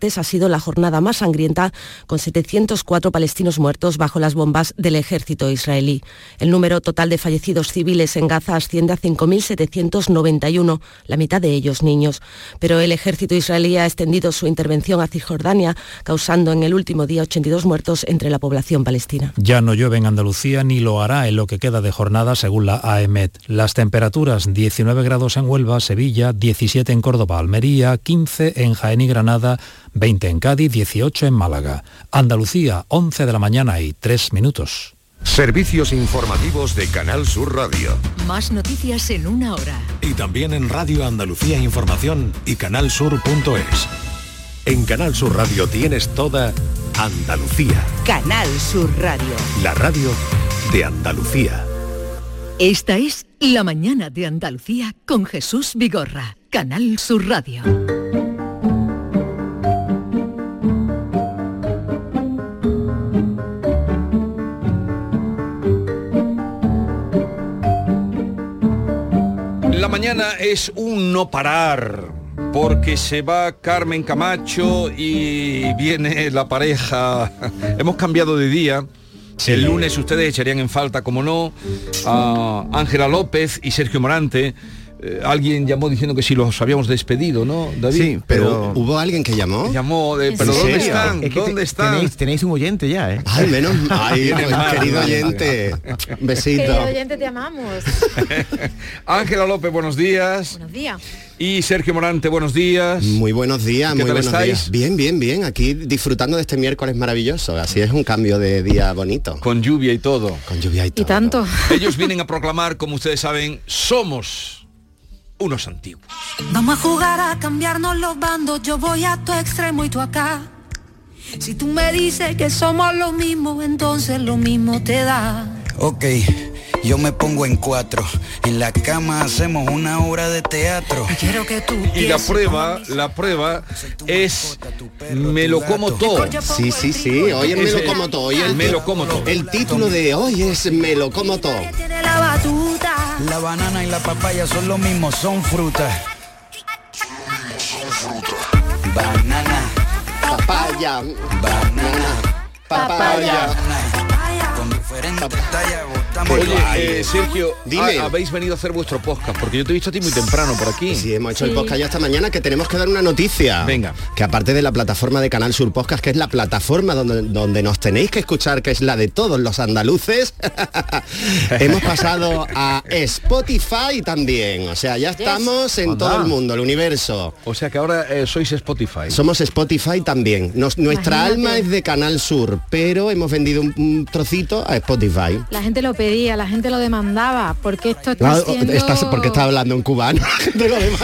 ha sido la jornada más sangrienta, con 704 palestinos muertos bajo las bombas del ejército israelí. El número total de fallecidos civiles en Gaza asciende a 5.791, la mitad de ellos niños. Pero el ejército israelí ha extendido su intervención a Cisjordania, causando en el último día 82 muertos entre la población palestina. Ya no llueve en Andalucía ni lo hará en lo que queda de jornada, según la AEMET. Las temperaturas 19 grados en Huelva, Sevilla, 17 en Córdoba, Almería, 15 en Jaén y Granada, 20 en Cádiz, 18 en Málaga. Andalucía, 11 de la mañana y 3 minutos. Servicios informativos de Canal Sur Radio. Más noticias en una hora. Y también en Radio Andalucía Información y canalsur.es. En Canal Sur Radio tienes toda Andalucía. Canal Sur Radio. La radio de Andalucía. Esta es La mañana de Andalucía con Jesús Vigorra. Canal Sur Radio. La mañana es un no parar, porque se va Carmen Camacho y viene la pareja. Hemos cambiado de día. El lunes ustedes echarían en falta, como no, a Ángela López y Sergio Morante. Eh, alguien llamó diciendo que si los habíamos despedido, ¿no, David? Sí, pero hubo alguien que llamó. Llamó de, pero ¿dónde están? Es que ¿Dónde te- están? Tenéis, tenéis un oyente ya, ¿eh? Ay, menos Ay, querido oyente. Besito. Querido oyente, te amamos. Ángela López, buenos días. Buenos días. Y Sergio Morante, buenos días. Muy buenos días, ¿Qué muy tal buenos estáis? días. Bien, bien, bien. Aquí disfrutando de este miércoles maravilloso. Así es un cambio de día bonito. Con lluvia y todo. Con lluvia y todo. Y tanto. Ellos vienen a proclamar, como ustedes saben, somos unos antiguos. Vamos a jugar a cambiarnos los bandos, yo voy a tu extremo y tú acá. Si tú me dices que somos lo mismo, entonces lo mismo te da. Ok, yo me pongo en cuatro. En la cama hacemos una obra de teatro. Quiero que tú Y la prueba, la prueba es me lo como todo. Sí, sí, sí. Hoy es me lo como todo. Hoy el, Me lo como todo. el título de hoy es Me lo como todo. tiene la batuta. La banana y la papaya son lo mismo, son frutas. Banana, Papaya. banana, Papaya. con diferentes tallas Oye, eh, Sergio, Dime. ha- habéis venido a hacer vuestro podcast, porque yo te he visto a ti muy temprano por aquí. Sí, hemos hecho el podcast ya esta mañana que tenemos que dar una noticia. Venga. Que aparte de la plataforma de Canal Sur Podcast, que es la plataforma donde, donde nos tenéis que escuchar, que es la de todos los andaluces, hemos pasado a Spotify también. O sea, ya estamos en Anda. todo el mundo, el universo. O sea que ahora eh, sois Spotify. Somos Spotify también. Nos- nuestra Imagínate. alma es de Canal Sur, pero hemos vendido un, un trocito a Spotify. La gente lo pedía, la gente lo demandaba, porque esto está Claro, siendo... estás- porque está hablando en cubano de lo demás.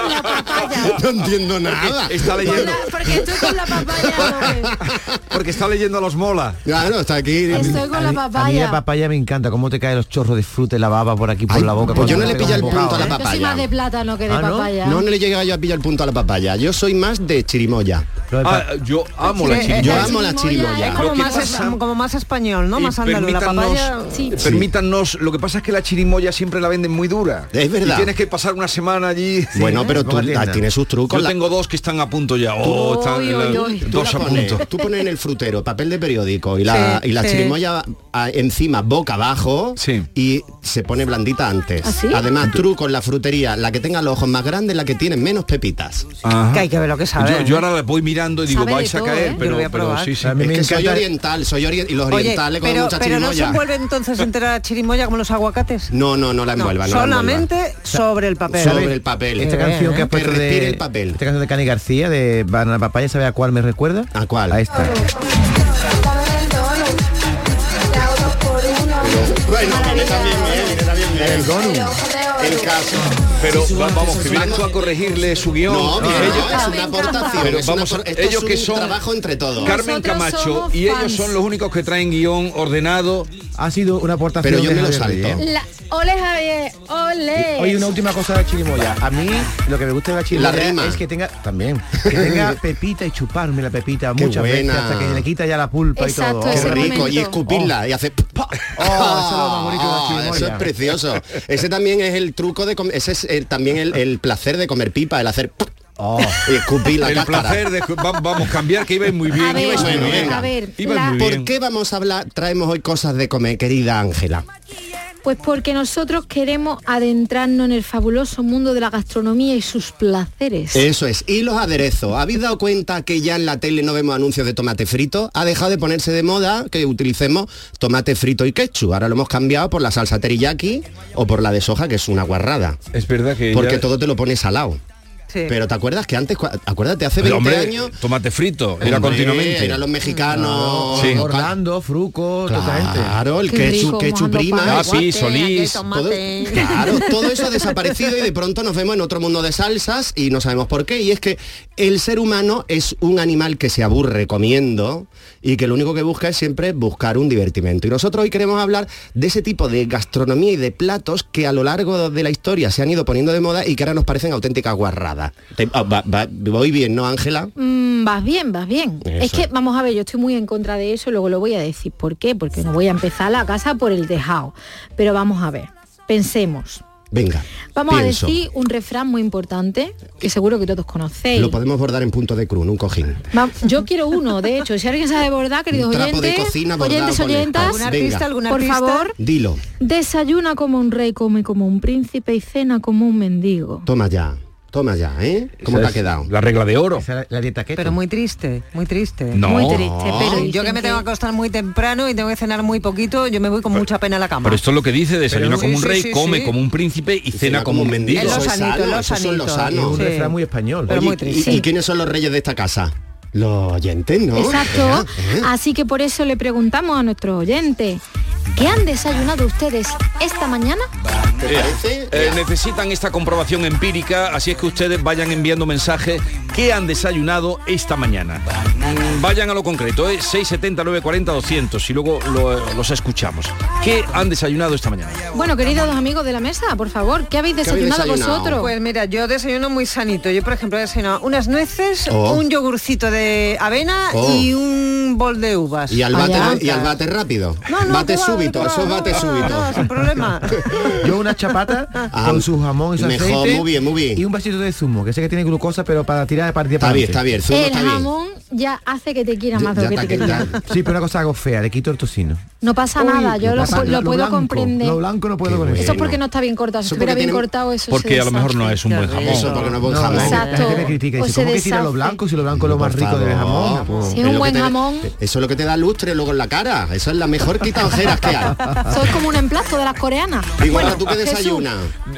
Con la papaya. No entiendo nada. Está leyendo, la- porque estoy con la papaya. porque está leyendo a los mola. Claro, está aquí. Estoy con la mí- A mí la papaya. papaya me encanta, cómo te caen los chorros de fruta y la baba por aquí por Ay, la boca. pues yo no le pegas el un punto a la ¿eh? Yo soy papaya. más de plátano que de Ah, ¿no? papaya. No, no le llega yo a pillar el punto a la papaya. Yo soy más de chirimoya. Ah, yo amo la chirimoya. Yo eh, amo la chirimoya es como, más, pasa- es- como más español, ¿no? Y Más andaluz. La permítanos- papaya... Sí. Permítanos, lo que pasa es que la chirimoya siempre la venden muy dura. Es verdad. Y tienes que pasar una semana allí. Bueno, pero tú ah, tienes sus trucos. Yo la- tengo dos que están a punto ya. Oh, están tú dos a pones, punto. tú pones en el frutero papel de periódico y la, Sí, y la sí. chirimoya encima boca abajo Sí. y se pone blandita antes. ¿Ah? Además, truco en la frutería, la que tenga los ojos más grandes, la que tiene menos pepitas. Ajá. Que hay que ver lo que sabe. Yo, yo ¿eh? ahora la voy mirando y digo, Sabe vais a todo, caer, ¿eh? pero, pero sí, sí. A mí Es me que soy oriental, soy ori- y los Oye, orientales con pero, mucha pero no se chirimoya. envuelve entonces entera la chirimoya como los aguacates. No, no, no la envuelva, no la envuelva. Solamente sobre el papel. Sobre el papel. Esta canción que has Que puesto de el papel. Esta canción de Cani García de Banana Papaya, ¿sabe a cuál me recuerda? ¿A cuál? A esta. Bueno, viene también bien, viene también bien. El Gonu. El caso. Pero va- vamos, que vienes tú a corregirle su guion. No, Ellos- no, es una aportación. Pero es una vamos, apor- esto ellos es que son trabajo entre todos. Carmen Camacho y ellos son los únicos que traen guion ordenado. Ha sido una aportación Pero yo me lo salto. Ole Javier, ole. Oye, una última cosa de la chirimoya. A mí lo que me gusta de la chirimoya es que tenga también que tenga pepita y chuparme la pepita Qué muchas veces buena. hasta que le quita ya la pulpa Exacto, y todo. Qué rico, momento. y escupirla y hace. Oh, eso es lo más bonito de la Ah, chirimoya. Eso es precioso. Ese también es el truco de comer, ese es el- también el, el placer de comer pipa, el hacer Oh, y escupí la el cáscara. placer de va- vamos a cambiar que ibais muy bien. A ver, muy bien. a ver, Ibais la- muy ¿Por qué vamos a hablar? Traemos hoy cosas de comer, querida Ángela. Pues porque nosotros queremos adentrarnos en el fabuloso mundo de la gastronomía y sus placeres. Eso es. Y los aderezos. ¿Habéis dado cuenta que ya en la tele no vemos anuncios de tomate frito? Ha dejado de ponerse de moda que utilicemos tomate frito y ketchup. Ahora lo hemos cambiado por la salsa teriyaki o por la de soja, que es una guarrada. Es verdad que Porque ya- todo te lo pones salado. Sí. Pero ¿te acuerdas que antes, acuérdate, hace Pero, 20 hombre, años... tomate frito, era continuamente. Eran los mexicanos... Sí. Orlando, Fruco, toda esa gente. Claro, el ketchup, rico, ketchup mojando prima. Capi, Solís. Todo, claro, todo eso ha desaparecido y de pronto nos vemos en otro mundo de salsas y no sabemos por qué. Y es que el ser humano es un animal que se aburre comiendo y que lo único que busca es siempre buscar un divertimento. Y nosotros hoy queremos hablar de ese tipo de gastronomía y de platos que a lo largo de la historia se han ido poniendo de moda y que ahora nos parecen auténticas guarradas. Te- ah, va- va- voy bien, ¿no, Ángela? Mm, vas bien, vas bien. Eso. Es que, vamos a ver, yo estoy muy en contra de eso, luego lo voy a decir. ¿Por qué? Porque no voy a empezar la casa por el tejado. Pero vamos a ver, pensemos. Venga. Vamos pienso. a decir un refrán muy importante, que seguro que todos conocéis. Lo podemos bordar en punto de cruz, un cojín. Va- Yo quiero uno, de hecho, si alguien sabe bordar, queridos Un trapo de oyentes, cocina oyentes, oyentas, ¿Algún Venga. artista, algún por artista? favor, Dilo. desayuna como un rey, come como un príncipe y cena como un mendigo. Toma ya. Toma ya, ¿eh? ¿Cómo te ha es quedado? La regla de oro. Esa es la dieta keto. Pero muy triste, muy triste. No. Muy triste, pero Yo que me tengo que acostar muy temprano y tengo que cenar muy poquito, yo me voy con mucha pena a la cama. Pero esto es lo que dice, desayuna como un rey, sí, sí, come sí. como un príncipe y cena como un mendigo. Es lo Eso es sanito, lo. Es sanos. un refrán muy español. Pero Oye, muy ¿y- triste. ¿y, quiénes son los reyes de esta casa? Los oyentes, ¿no? Exacto. ¿Eh? Así que por eso le preguntamos a nuestros oyentes, ¿qué han desayunado ustedes esta mañana? ¿Te parece? Eh, necesitan esta comprobación empírica, así es que ustedes vayan enviando mensajes que han desayunado esta mañana. Vayan a lo concreto, ¿eh? 670 940 200 y luego lo- los escuchamos. ¿Qué han desayunado esta mañana? Bueno, queridos dos amigos de la mesa, por favor, ¿qué habéis ¿Qué desayunado? vosotros? Pues mira, yo desayuno muy sanito. Yo, por ejemplo, he desayunado unas nueces, Oh. un yogurcito de avena Oh. y un bol de uvas. Y al Allá. bate, y al bate rápido. No, no, bate súbito, va, eso es no, bate no, súbito. No, sin problema. Yo una chapata Ah, con su jamón y su mejor, aceite. muy bien, muy bien. Y un vasito de zumo, que sé que tiene glucosa, pero para tirar para tirar Está para bien, está bien, el zumo el está bien. jamón ya hace que te quiera más de lo que te Sí, pero una cosa hago fea, le quito el tocino. No pasa nada, yo lo, puedo blanco, comprender. Lo blanco no puedo Qué eso. Es porque no está bien cortado. Si estuviera porque bien cortado, eso Porque a lo mejor no es un buen jamón. Eso porque no es buen jamón. la Exacto. gente me critica y O dice, se ¿cómo que tira lo blanco si lo blanco es lo más rico de favor. jamón? Pues- Si es un buen jamón. Eso es lo que te da lustre luego en la cara. Eso es la mejor quita ojeras que hay. Eso es como un emplasto de las coreanas. Digo, Bueno, tú que desayunas.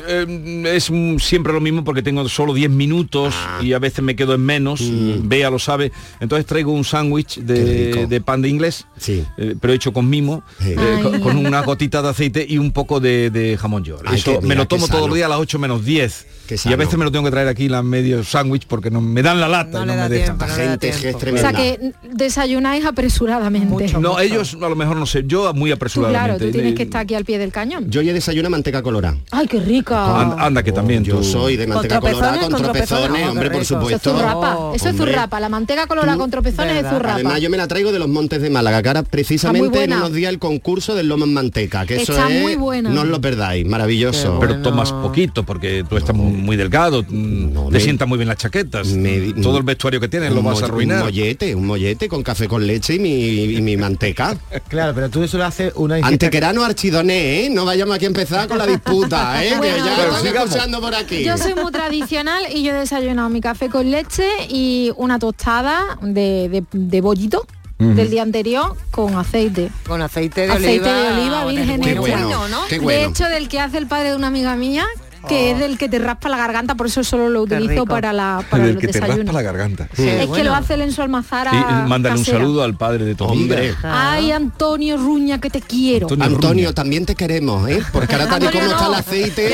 Eh, es mm, siempre lo mismo porque tengo solo 10 minutos Ah. y a veces me quedo en menos, Bea lo sabe. Entonces traigo un sándwich Mm. De, pan de inglés, Sí. eh, pero hecho con mimo, Sí. eh, con, una gotita de aceite y un poco de, de jamón york. Ay, Eso me lo tomo todos los días a las 8 menos 10. Qué Y a veces me lo tengo que traer aquí la medio sándwich porque no me dan la lata No y no da me dejan. tiempo, no gente es que es tiempo. O tremenda. sea que desayunáis apresuradamente. Mucho. No, ellos a lo mejor no sé, yo muy Tú, apresuradamente. claro, tú tienes que estar aquí al pie del cañón. Yo ya desayuno manteca colorada. Ay, qué rica. Anda, anda que también Yo tú- soy de manteca colorada con ¿Con tropezones? Oh, hombre, por rico. Eso es supuesto. zurrapa. Oh, Eso es zurrapa. La manteca colorada con tropezones es zurrapa. Además, yo me la traigo de los Montes de Málaga, que ahora precisamente en buena. unos días el concurso del lomo en manteca, que eso es, muy buena. no os lo perdáis, maravilloso. Pero tomas poquito porque tú estás muy delgado, mm, No, te me- sientan muy bien las chaquetas. me- Todo el vestuario que tienes lo vas a arruinar. Un mollete, un mollete con café con leche y mi, y mi manteca. Claro, pero tú eso lo haces una Antequerano archidoné, ¿eh? No vayamos aquí a empezar con la disputa, ¿eh? Bueno, que ya pero están escuchando por aquí. Yo soy muy tradicional y yo he desayunado mi café con leche y una tostada de, de- de bollito del día anterior con aceite. Con aceite de Aceite oliva. de oliva virgen Qué bueno, ¿no? qué De hecho, del que hace el padre de una amiga mía, que es del que te raspa la garganta, por eso solo lo utilizo para, la, para Del que te raspa desayunos. la garganta. Sí, es que bueno. lo hace él en su almazara Y y mándale un saludo al padre de tu. Hombre. Ay, Antonio Ruña, que te quiero. Antonio también te queremos, ¿eh? Porque ahora tal y como está el aceite...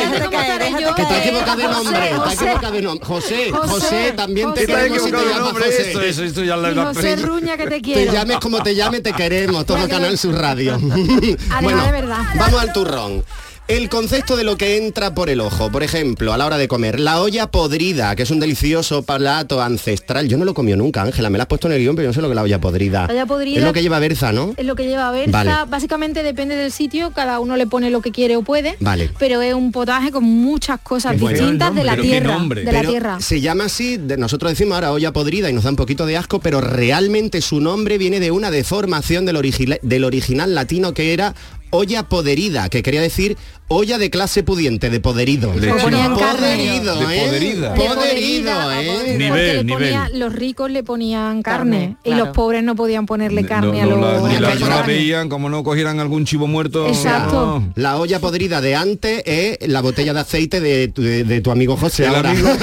Yo, Que te has equivocado de José, te has José. equivocado de nombre. José, José, José, también te José. queremos si te llamas José. eso, ya Te- Ruña, que te Te quiero. llames como te llame, te queremos, todo Bueno. Canal Sur Radio. de verdad. vamos al turrón. El concepto de lo que entra por el ojo. Por ejemplo, a la hora de comer, la olla podrida, que es un delicioso plato ancestral. Yo no lo comió nunca, Ángela, me la has puesto en el guion, pero yo no sé lo que es la olla podrida. La olla podrida- Es lo que lleva berza, ¿no? Es lo que lleva Berza. Vale. Básicamente depende del sitio, cada uno le pone lo que quiere o puede. Vale. Pero es un potaje con muchas cosas Qué bueno el distintas de la nombre. Pero qué tierra. De la tierra. Se llama así, de- nosotros decimos ahora olla podrida y nos da un poquito de asco, pero realmente su nombre viene de una deformación del, origi- del original latino que era olla poderida, que quería decir olla de clase pudiente, de poderido. Le ponían carne. Poderido, De ¿eh? poderida. De Poderido, ¿eh? Porque Nivel, le nivel. ponía- los ricos le ponían carne, Carne, y claro. los pobres no podían ponerle carne No, no a los ni la, no la veían como no cogieran algún chivo muerto. Exacto. no. La olla podrida de antes es la botella de aceite de, tu- de- de tu amigo José ahora. amigo-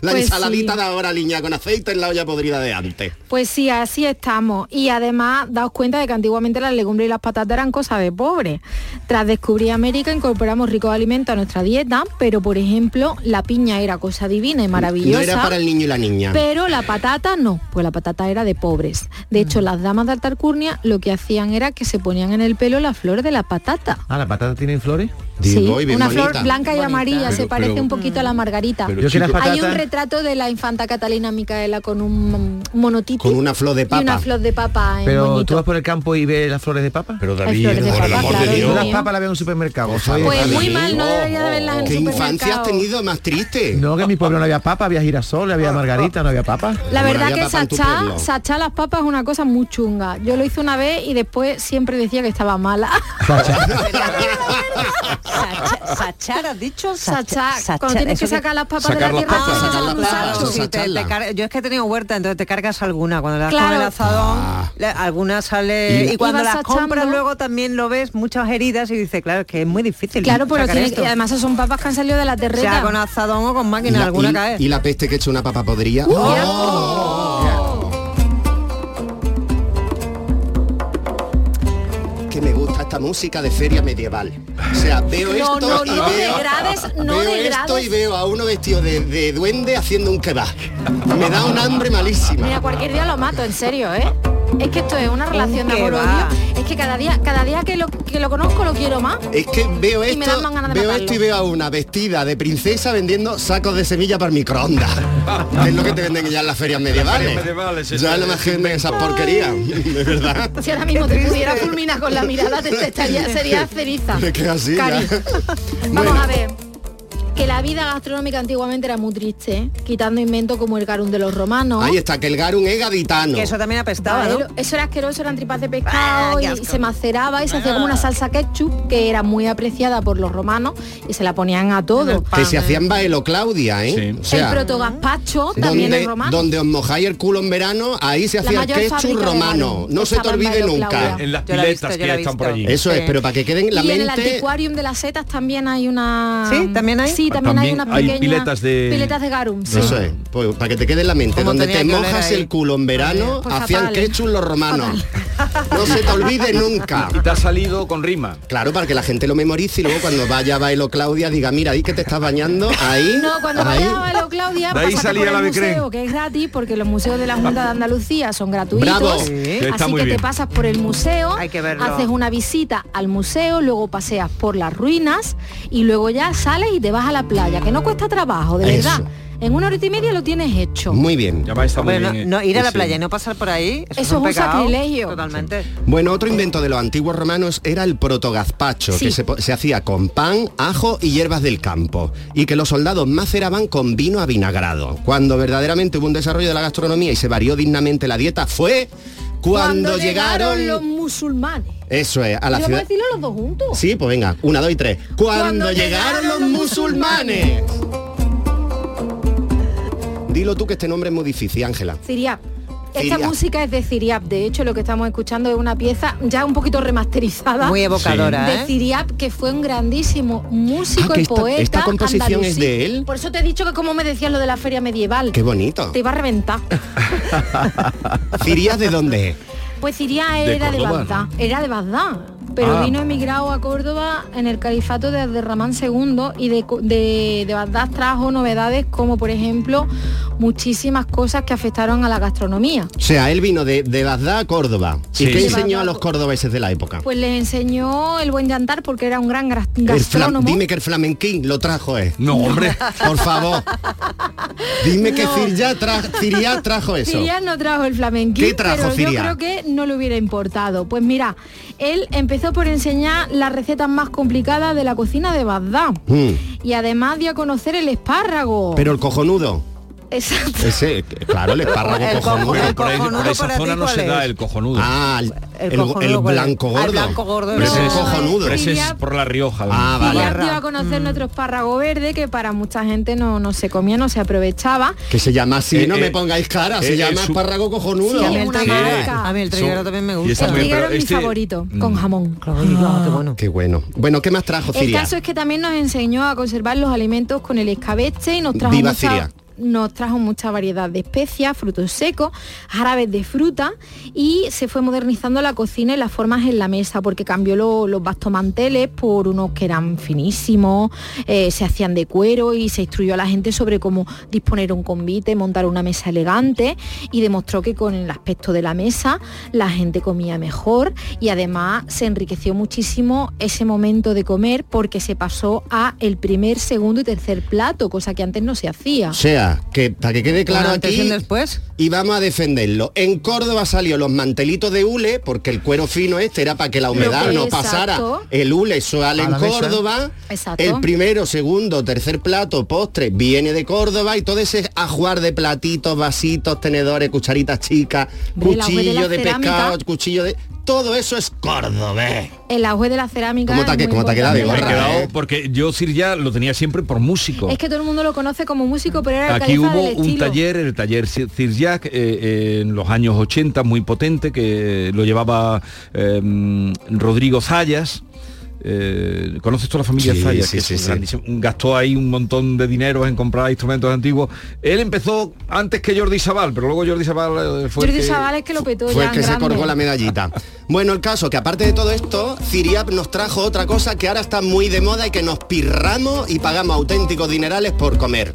la Pues ensaladita sí. de ahora, liña, con aceite en la olla podrida de antes. Pues sí, así estamos. Y además, daos cuenta de que antiguamente las legumbres y las patatas eran cosas de pobres. Tras descubrir América, incorporamos ricos alimentos a nuestra dieta, pero por ejemplo, la piña era cosa divina y maravillosa. No era para el niño y la niña. Pero la patata no, pues la patata era de pobres. De hecho, las damas de alta alcurnia lo que hacían era que se ponían en el pelo las flores de la patata. Ah, ¿la patata tiene flores? Digo, Sí, y bien una bonita. flor blanca y Bonita. amarilla, se parece pero- un poquito a la margarita. pero chico- Hay un retrato de la infanta Catalina Micaela con un monotito Con una flor de y papa. una flor de papa en Pero tú vas por el campo y ves las flores de papa. Pero David, por el amor claro, de Dios las papas las veo en un supermercado. Soy- Pues muy mal, no debería de verlas en ¿Qué infancia has supermercado. tenido más triste? No, que en mi pueblo no había papa, había girasol, había margarita, no había papa. La verdad que pueblo. sachar las papas es una cosa muy chunga. Yo lo hice una vez y después siempre decía que estaba mala. Sacha- Sachar, has dicho. Sachar, Sachar, cuando tienes que sacar las papas Sacar de la tierra, papas, te sacar echas las un papas. sacho. Eso, Sí, te- te sacharla. car- yo es que he tenido huerta, entonces te cargas alguna. Cuando las Claro. con el azadón, Ah. la- algunas sale... Y- Y, cuando las compras luego también lo ves, muchas heridas, y dices, claro, es que es muy difícil. Claro, pero sacar tiene- esto. y además son papas que han salido de la sea terreta. con azadón o con máquina, la, alguna y- cae. y la peste que he hecho una papa podría. Esta música de feria medieval. O sea, veo No, esto no, y no veo, degrades, no veo esto y veo a uno vestido de, de duende haciendo un kebab. Me da un hambre malísima. Mira, cualquier día lo mato, en serio, ¿eh? Es que esto es una relación de amor odio. Es que cada día, cada día que lo, que lo conozco lo quiero más. Es que veo Y me esto, dan más ganas de veo matarlo. esto y veo a una vestida de princesa vendiendo sacos de semilla para el microondas. es lo que te venden ya en las ferias medievales. ferias medievales, ya no me ese venden esas porquerías, de verdad. Si ahora mismo te pudiera fulminar con la mirada, te, te estaría, sería ceriza. Es que así. Cari. Vamos Bueno. a ver. Que la vida gastronómica antiguamente era muy triste, quitando inventos como el garum de los romanos. Ahí está, que el garum es gaditano. Que eso también apestaba, Vale, ¿no? Eso era asqueroso, eran tripas de Ah, pescado qué y se maceraba y se hacía como una salsa ketchup que era muy apreciada por los romanos y se la ponían a todo. Que se hacían baelo Claudia, ¿eh? Sí. O sea, el protogazpacho también es romano. donde os mojáis el culo en verano, ahí se hacía el ketchup romano. garum No se te olvide Bailo nunca. Claudia. En las Yo piletas visto, que están por allí. Eso es, pero para que queden en la y en el anticuarium de las setas también hay una ¿Sí? ¿También hay? sí también, hay También unas hay pequeñas piletas de- piletas de garum sí. Eso es, pues, para que te quede en la mente, donde te mojas el culo en verano, Pues hacían fatal. ketchup los romanos. No se te olvide nunca. Y te ha salido con rima. Claro, para que la gente lo memorice y luego cuando vaya a Bailo Claudia diga, mira, ahí que te estás bañando, ahí, No, cuando ahí. vayas a Bailo Claudia, De ahí salía por la museo, que es gratis, porque los museos de la Junta de Andalucía son gratuitos. Bravo. Sí. Está Así que bien. te pasas por el museo, Hay que verlo. haces una visita al museo, luego paseas por las ruinas y luego ya sales y te vas a la playa, que no cuesta trabajo, de Eso. verdad. En una horita y media lo tienes hecho. Muy bien. Ya va, está muy Hombre, no, bien. no, ir a la ese- playa y no pasar por ahí, eso, Eso es un pecado. sacrilegio. Totalmente. Bueno, otro invento de los antiguos romanos era el protogazpacho, Sí. que se, hacía con pan, ajo y hierbas del campo, y que los soldados maceraban con vino avinagrado. Cuando verdaderamente hubo un desarrollo de la gastronomía y se varió dignamente la dieta fue cuando, llegaron... los musulmanes. Eso es, a la ¿Y vamos a ciudad... decirlo los dos juntos? Sí, pues venga, una, dos y tres. Cuando, Cuando llegaron, llegaron los los musulmanes. Dilo tú que este nombre es muy difícil, Ángela. Ciriap. Esta Ciriap. música es de Ciriap. De hecho, lo que estamos escuchando es una pieza ya un poquito remasterizada. Muy evocadora, de ¿eh? Ciriap, que fue un grandísimo músico Ah, que y esta- poeta. esta composición es andalusí. de él. Por eso te he dicho que como me decías lo de la feria medieval. Qué bonito. Te iba a reventar. ¿Cirías de dónde es? Pues Ciriap De era de, Córdoba, Bagdad. Era de Bagdad. Pero Ah. vino emigrado a Córdoba en el califato de Abderramán II y de, de, de Bagdad trajo novedades como por ejemplo muchísimas cosas que afectaron a la gastronomía. O sea, él vino de, de Bagdad a Córdoba. Sí, ¿Y qué enseñó a los cordobeses de la época? Pues les enseñó el buen llantar porque era un gran gastrónomo. dime que el flamenquín lo trajo, ¿eh? No, hombre. Por favor. Dime que. Ciria, tra- Ciria trajo eso. Cirial no trajo el flamenquín, ¿Qué trajo pero yo creo que no le hubiera importado. Pues mira, él empezó por enseñar las recetas más complicadas de la cocina de Bagdad. Mm, Y además dio a conocer el espárrago. Pero el cojonudo. Exacto. Ese, claro, el espárrago El cojonudo. Pero por, ahí- cojonudo por esa zona no ¿cuál se da el cojonudo. Ah, el, El el- cojonudo, el blanco Ah, gordo. el blanco gordo, Pero ese No, es cojonudo. Ese es por La Rioja. Ah, vale. Dio a conocer nuestro espárrago verde que para mucha gente no, no se comía, no se aprovechaba. Que se llama así, Eh, no me eh, pongáis cara, se eh, llama eh, su- espárrago cojunudo. Sí, a mí el a mí el triguero también me y gusta. El triguero es mi este- favorito, con Mm. jamón. Ah, qué bueno. Qué bueno. Bueno, ¿qué más trajo El Ciria? caso es que también nos enseñó a conservar los alimentos con el escabeche y nos trajo Viva mucha, Siria. Nos trajo mucha variedad de especias, frutos secos, jarabes de fruta y se fue modernizando la cocina y las formas en la mesa porque cambió lo- los bastomanteles por unos que eran finísimos, eh, se hacían de cuero y se instruyó a la gente sobre cómo disponer un convite, montar una mesa elegante y demostró que con el aspecto de la mesa la gente comía mejor y además se enriqueció muchísimo ese momento de comer porque se pasó a el primer, segundo y tercer plato, cosa que antes no se hacía. Que para que quede claro aquí después. y vamos a defenderlo. En Córdoba salió los mantelitos de hule porque el cuero fino este era para que la humedad que- no exacto. pasara. El hule sale en. Córdoba. Exacto. El primero, segundo, tercer plato, postre viene de Córdoba y todo ese ajuar de platitos, vasitos, tenedores, cucharitas chicas, de cuchillo de, cerámica. pescado, cuchillo de todo eso es cordobés. El auge de la cerámica. ¿Cómo te ha- quedado, importante. Me he Gorra, quedado eh. porque yo Sir ya lo tenía siempre por músico. Es que todo el mundo lo conoce como músico, pero era el Aquí hubo del un taller, el taller Sir Jack, eh, eh, en los años 80, muy potente, que lo llevaba eh, Rodrigo Zayas. Eh, ¿Conoces toda la familia Sí, que es sí, un Gastó ahí un montón de dinero en comprar instrumentos antiguos. Él empezó antes que Jordi Sabal, pero luego Jordi Sabal eh, fue el Jordi que- Sabal es que lo petó Fue ya el que se colgó la medallita. Bueno, el caso que aparte de todo esto, Ciriap nos trajo otra cosa que ahora está muy de moda y que nos pirramos y pagamos auténticos dinerales por comer.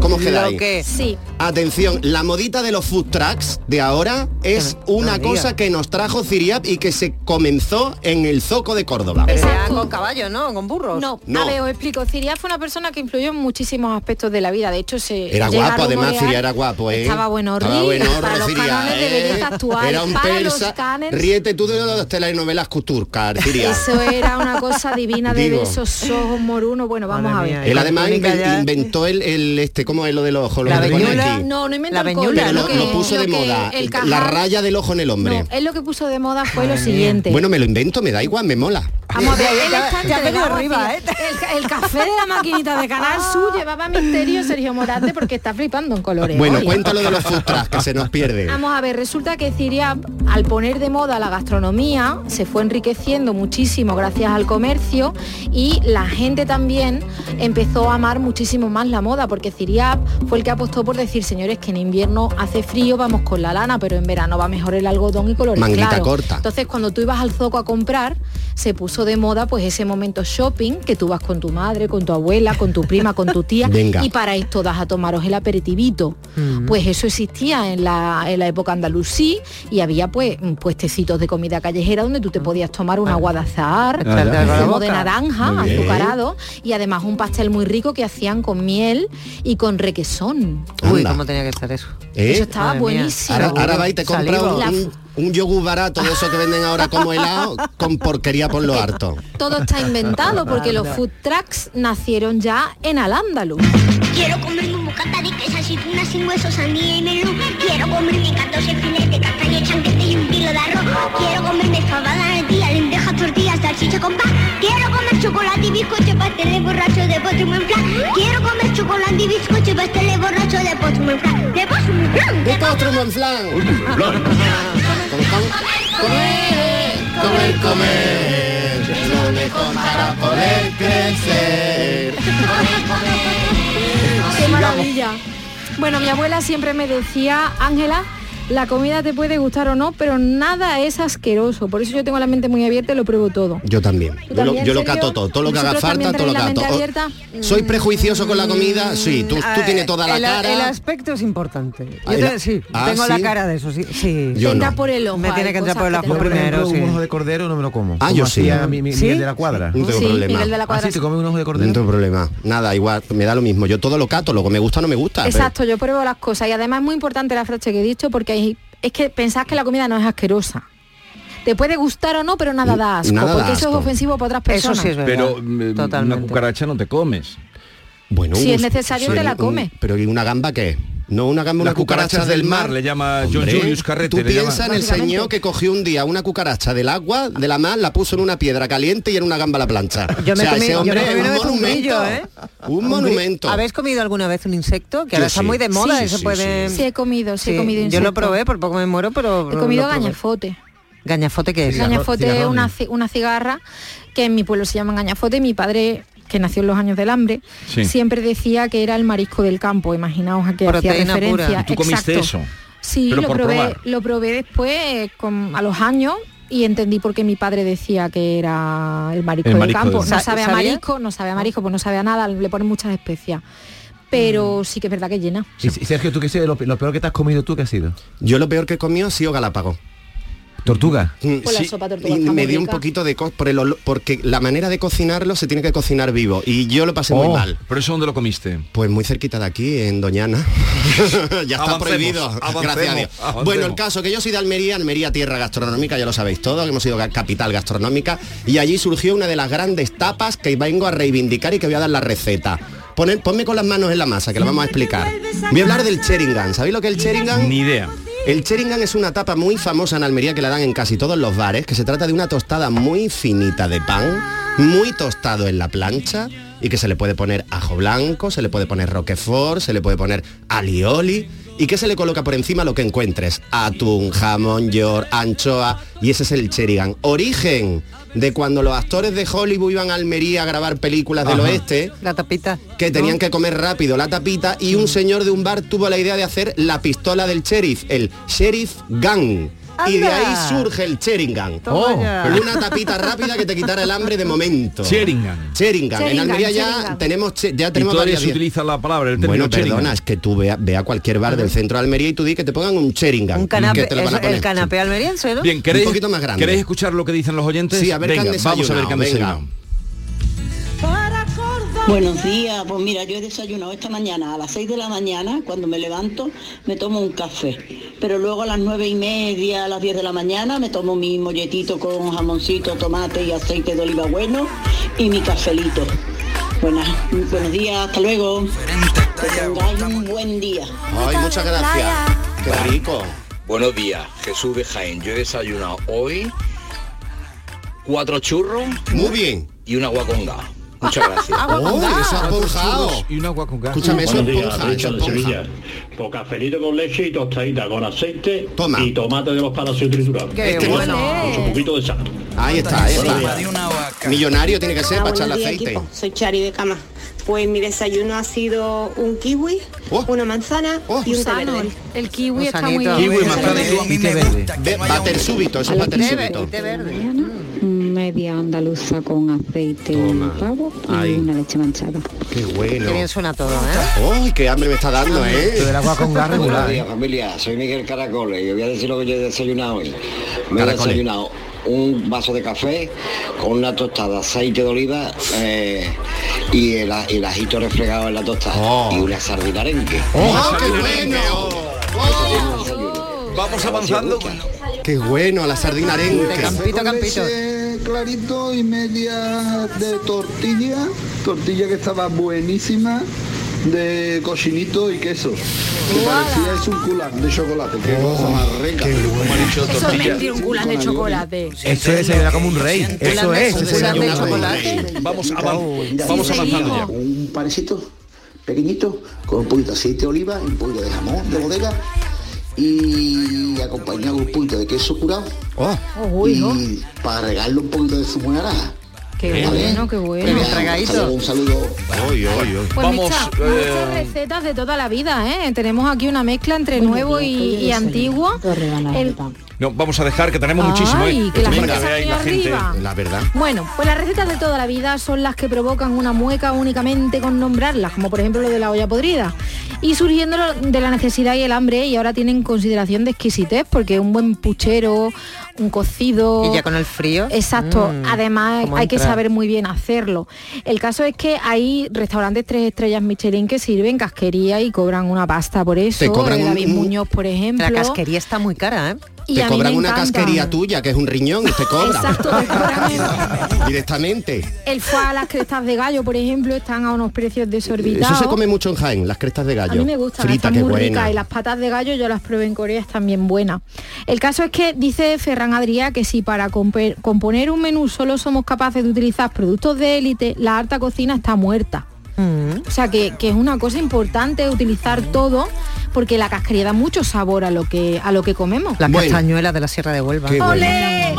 ¿Cómo os quedáis? que Sí. Atención, la modita de los food trucks de ahora es una cosa que nos trajo Ciriap y que se comenzó en el Zoco de Córdoba. Pero con caballo, ¿no? Con burros. No, No. a ver, os explico. Ciria fue una persona que influyó en muchísimos aspectos de la vida. De hecho, se Era guapo, además, Ciria era guapo, ¿eh? Estaba bueno, Estaba bueno, para los Ciria, de ¿eh? belleza actual. Era un para los cánones- Ríete tú de las telenovelas Turcas, Ciria. Eso era una cosa divina de Digo. esos ojos morunos. Bueno, vamos Madre a ver. Él además túnica inven- ya- inventó el, el, este, ¿cómo es lo del ojo? Lo La veñula. No, no inventó La veñula, lo, que- lo puso de moda. el la raya del ojo en el hombre. No, él lo que puso de moda fue lo siguiente. Bueno, me lo invento, me da igual, me mola. Vamos él está ha venido arriba, así, El, el café de la maquinita de Canal Sur llevaba misterio Sergio Morante porque está flipando en colores. Bueno, Oye. cuéntalo de los trucks, que se nos pierde. Vamos a ver, resulta que Ciria, al poner de moda la gastronomía, se fue enriqueciendo muchísimo gracias al comercio y la gente también empezó a amar muchísimo más la moda, porque Ciriap fue el que apostó por decir, señores, que en invierno hace frío, vamos con la lana, pero en verano va mejor el algodón y colores Manguita corta. Entonces, cuando tú ibas al zoco a comprar, se puso de moda pues ese momento shopping, que tú vas con tu madre, con tu abuela, con tu prima, con tu tía, Venga. y paráis todas a tomaros el aperitivito. Pues eso existía en la, en la época andalusí y había pues mm, puestecitos de comida callejera donde tú te podías tomar un agua de azahar, Ah, zumo boca. de naranja, azucarado y además un pastel muy rico que hacían con miel y con requesón. Uy, Anda. cómo tenía que estar eso. ¿Eh? Eso estaba Madre mía. buenísimo. Ahora, ahora va y te compra un, un yogur barato de eso que venden ahora como helado con porquería por lo harto. Todo está inventado porque los food trucks nacieron ya en Al-Ándalus. Quiero comerme un bocata de queso, aceitunas sin huesos, sandía y melón. Quiero comerme 14 filetes, castaña, chanquete y un kilo de arroz. Quiero comerme fabada, salchicha con pan. Quiero comer chocolate y bizcocho, pasteles borrachos de postre flan. Quiero comer chocolate y bizcocho, pasteles borrachos de postre flan. De postre flan. ¡Un postre en flan! Comer, comer, comer, es lo mejor para poder crecer. ¡Qué maravilla! Bueno, mi abuela siempre me decía, Ángela, La comida te puede gustar o no, pero nada es asqueroso. Por eso yo tengo la mente muy abierta y lo pruebo todo. Yo también. ¿Tú Yo lo, yo lo cato todo. Todo lo que haga ¿Vosotros falta, todo lo cato. abierta? ¿Soy prejuicioso con la comida? Sí. Tú, tú tienes toda la el, cara. el aspecto es importante. Yo Ah, te- sí, ah, tengo la cara de eso, sí. sí. Yo Entra no. por el ojo. Me tiene que entrar por el ojo que primero, sí. un ojo de cordero no me lo como. Ah, Como yo sí. hacía Mi, mi- ¿Sí? Miguel de la cuadra. No tengo Sí, problema. Miguel de la ¿Ah, Cuadra come un ojo de cordero? No tengo problema. Nada, igual, me da lo mismo. Yo todo lo cato, luego me gusta o no me gusta. Exacto, yo pruebo las cosas y además es muy importante la frase que he dicho porque hay- es que pensás que la comida no es asquerosa. Te puede gustar o no, pero nada da asco, Nada da porque eso es ofensivo para otras Eso personas. sí es verdad. Pero mm, una Totalmente. cucaracha no te comes. Bueno, Si un es necesario, te la un- come. pero ¿y una gamba qué? No una gamba, Las una cucaracha cucarachas del mar. mar, le llama John Hombre, Julius Carrete, Tú piensas en el señor que cogió un día una cucaracha del agua, de la mar, la puso en una piedra caliente y en una gamba a la plancha. Yo me o sea, comí- ese yo hombre me es un monumento. ¿eh? Un monumento. ¿Habéis comido alguna vez un insecto? Que ahora está sí. muy de moda Sí, y se sí, puede... Sí, he comido, sí, he comido Yo lo probé, por poco me muero, pero... He comido gañafote. ¿Gañafote qué es? Gañafote es una, una cigarra que en mi pueblo se llama gañafote. Mi padre, que nació en los años del hambre, Sí. siempre decía que era el marisco del campo. Imaginaos a qué hacía pura. referencia. ¿Y tú comiste Exacto. eso? Sí, Pero lo probé, probar. lo probé después con- a los años y entendí por qué mi padre decía que era el marisco El del campo. del- No Sa- sabe a marisco, no sabe a marisco, pues no sabe a nada, le ponen muchas especias. Pero sí que es verdad que llena. Y, y Sergio, ¿tú qué lo peor que te has comido tú, ¿qué ha sido? Yo lo peor que he comido ha sido galápago. ¿Tortuga? Mm, Pues la sopa tortuga y me dio un poquito de co- por el porque la manera de cocinarlo se tiene que cocinar vivo y yo lo pasé muy Oh, mal. ¿Pero eso dónde lo comiste? Pues muy cerquita de aquí, en Doñana. ya está Avancemos, prohibido. avancemos, Gracias a Dios. avancemos. Bueno, el caso que yo soy de Almería, Almería tierra gastronómica, ya lo sabéis todo, que hemos sido capital gastronómica, y allí surgió una de las grandes tapas que vengo a reivindicar y que voy a dar la receta. Poner, ponme con las manos en la masa, que la vamos a explicar. Voy a hablar del Cheringan. ¿Sabéis lo que es el Cheringan? Ni idea. El Cheringan es una tapa muy famosa en Almería que la dan en casi todos los bares, que se trata de una tostada muy finita de pan, muy tostado en la plancha y que se le puede poner ajo blanco, se le puede poner roquefort, se le puede poner alioli y que se le coloca por encima lo que encuentres, atún, jamón, york, anchoa y ese es el Cheringan. Origen de cuando los actores de Hollywood iban a Almería a grabar películas del Ajá. oeste, La tapita. que tenían que comer rápido la tapita y un señor de un bar tuvo la idea de hacer la pistola del sheriff, el sheriff gun. Y de ahí surge el Cheringan. Con una tapita rápida que te quitara el hambre de momento. Cheringan. Cheringan. En Almería ya tenemos ya tenemos varias se días. utiliza la palabra, el término Bueno, Cheringan. perdona, es que tú ve a, ve a cualquier bar del centro de Almería y tú di que te pongan un Cheringan. Un canapé, que te lo van a es poner. el canapé almeriense, ¿no? Bien, ¿queréis, Un poquito más grande. ¿queréis escuchar lo que dicen los oyentes? Sí, a ver qué Venga, han vamos a ver qué han desayunado, venga. Buenos días, pues mira, yo he desayunado esta mañana a las 6 de la mañana, cuando me levanto, me tomo un café, pero luego a las nueve y media, a las 10 de la mañana, me tomo mi molletito con jamoncito, tomate y aceite de oliva bueno y mi cafelito. Buenas, buenos días, hasta luego. Que tengáis un buen día. Ay, muchas gracias. Qué rico. Buenos días, Jesús de Jaén. Yo he desayunado hoy cuatro churros Muy bien. y un agua con gas. Muchas gracias. Oh, eso ha esponjado. Y un agua con gas. Escúchame, eso días, esponja, eso. Sevilla. Pues cafelito con leche y tostadita con aceite Toma. y tomate de los palacios triturados. Qué Este bueno. Un poquito de sal. Ahí está, ahí está. Millonario tiene que ser para echarle buenos días, aceite. equipo. Soy Chari de Cama. Pues mi desayuno ha sido un kiwi, Oh. una manzana y un té verde. el, el kiwi está muy bien. Kiwi, manzana y té verde. Ve- Bater súbito, eso es bater súbito. té verde. Media andaluza con aceite Toma. y pavo y una leche manchada. Qué bueno. Qué bien suena todo, ¿eh? ¡Uy, qué hambre me está dando, eh! del agua con gas Buenos regular. días ¿eh? familia, soy Miguel Caracoles y os voy a decir lo que yo he desayunado hoy. Me he desayunado un vaso de café con una tostada, aceite de oliva eh, y, el, a- y el ajito refregado en la tostada Oh. y una sardina arenque. ¡Oh, qué bueno! Vamos avanzando. ¡Qué bueno! La sardina arenque. Campito, campito. Clarito y media de tortilla, tortilla que estaba buenísima, de cochinito y queso. Que parecía es un culán de chocolate, qué cosa más rica. Como han dicho, Eso es mentir, un culán de chocolate. Eso es desayunar como un rey. Eso es. Culán de como un rey. Vamos, avan- vamos avanzando ya. Un panecito pequeñito con un poquito de aceite de oliva y un poquito de jamón de bodega y acompañado un poquito de queso curado. Oh, y para regarle un poquito de zumo de naranja. Qué bueno, qué bueno. Un saludo. Pues Vamos, muchas, eh, muchas recetas de toda la vida, ¿eh? Tenemos aquí una mezcla entre nuevo y, y antiguo. El- no, vamos a dejar que tenemos muchísimo. ¿eh? que la se gente. verdad. Bueno, pues las recetas de toda la vida son las que provocan una mueca únicamente con nombrarlas, como por ejemplo lo de la olla podrida. Y surgiendo de la necesidad y el hambre, y ahora tienen consideración de exquisitez, porque un buen puchero, un cocido... Y ya con el frío. Exacto, mm, además hay que entrar. Saber muy bien hacerlo. El caso es que hay restaurantes tres estrellas Michelin que sirven casquería y cobran una pasta por eso. Te cobran Eh, David un- Muñoz, por ejemplo. La casquería está muy cara, ¿eh? Y te cobran una casquería tuya, que es un riñón, y te cobra. Exacto, te cobran Directamente. El foie a las crestas de gallo, por ejemplo, están a unos precios desorbitados. Eso se come mucho en Jaén, las crestas de gallo. A mí me gustan, Frita, están muy buena. ricas y las patas de gallo yo las probé en Corea, están bien buenas. El caso es que dice Ferran Adrià que si para componer un menú solo somos capaces de utilizar productos de élite, la alta cocina está muerta. Mm. O sea que, que es una cosa importante utilizar todo porque la casquería da mucho sabor a lo que a lo que comemos. La castañuela de la Sierra de Huelva. Qué bueno. ¿eh?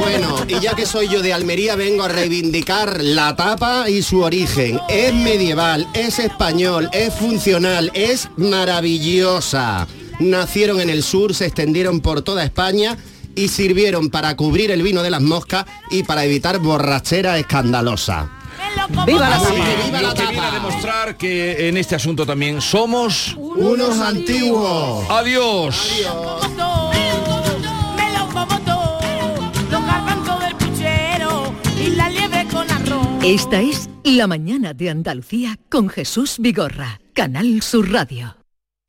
Bueno, y ya que soy yo de Almería, vengo a reivindicar la tapa y su origen. Es medieval, es español, es funcional, es maravillosa. Nacieron en el sur, se extendieron por toda España y sirvieron para cubrir el vino de las moscas y para evitar borrachera escandalosa. ¡Viva la tapa! que viva la Lo que viene a tapa. demostrar que en este asunto también somos Unos antiguos. Adiós. Arroz. Esta es La mañana de Andalucía con Jesús Vigorra, Canal Sur Radio.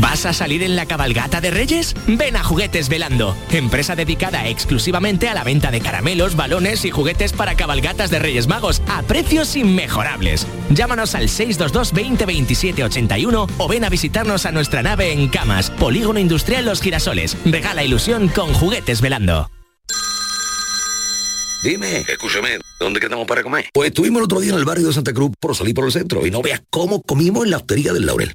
¿Vas a salir en la cabalgata de Reyes? Ven a Juguetes Velando, empresa dedicada exclusivamente a la venta de caramelos, balones y juguetes para cabalgatas de Reyes Magos a precios inmejorables. Llámanos al 622 20 27 81 o ven a visitarnos a nuestra nave en Camas, Polígono Industrial Los Girasoles. Regala ilusión con Juguetes Velando. Dime, escúchame, ¿dónde quedamos para comer? Pues estuvimos el otro día en el barrio de Santa Cruz por salir por el centro y no veas cómo comimos en la hostería del Laurel.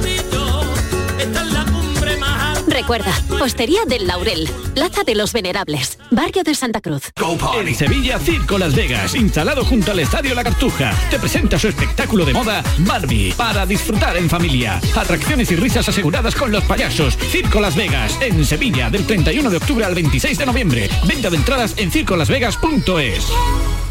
Recuerda, Hostería del Laurel, Plaza de los Venerables, Barrio de Santa Cruz. En Sevilla, Circo Las Vegas, instalado junto al Estadio La Cartuja, te presenta su espectáculo de moda Barbie, para disfrutar en familia. Atracciones y risas aseguradas con los payasos. Circo Las Vegas, en Sevilla, del 31 de octubre al 26 de noviembre. Venta de entradas en circolasvegas.es.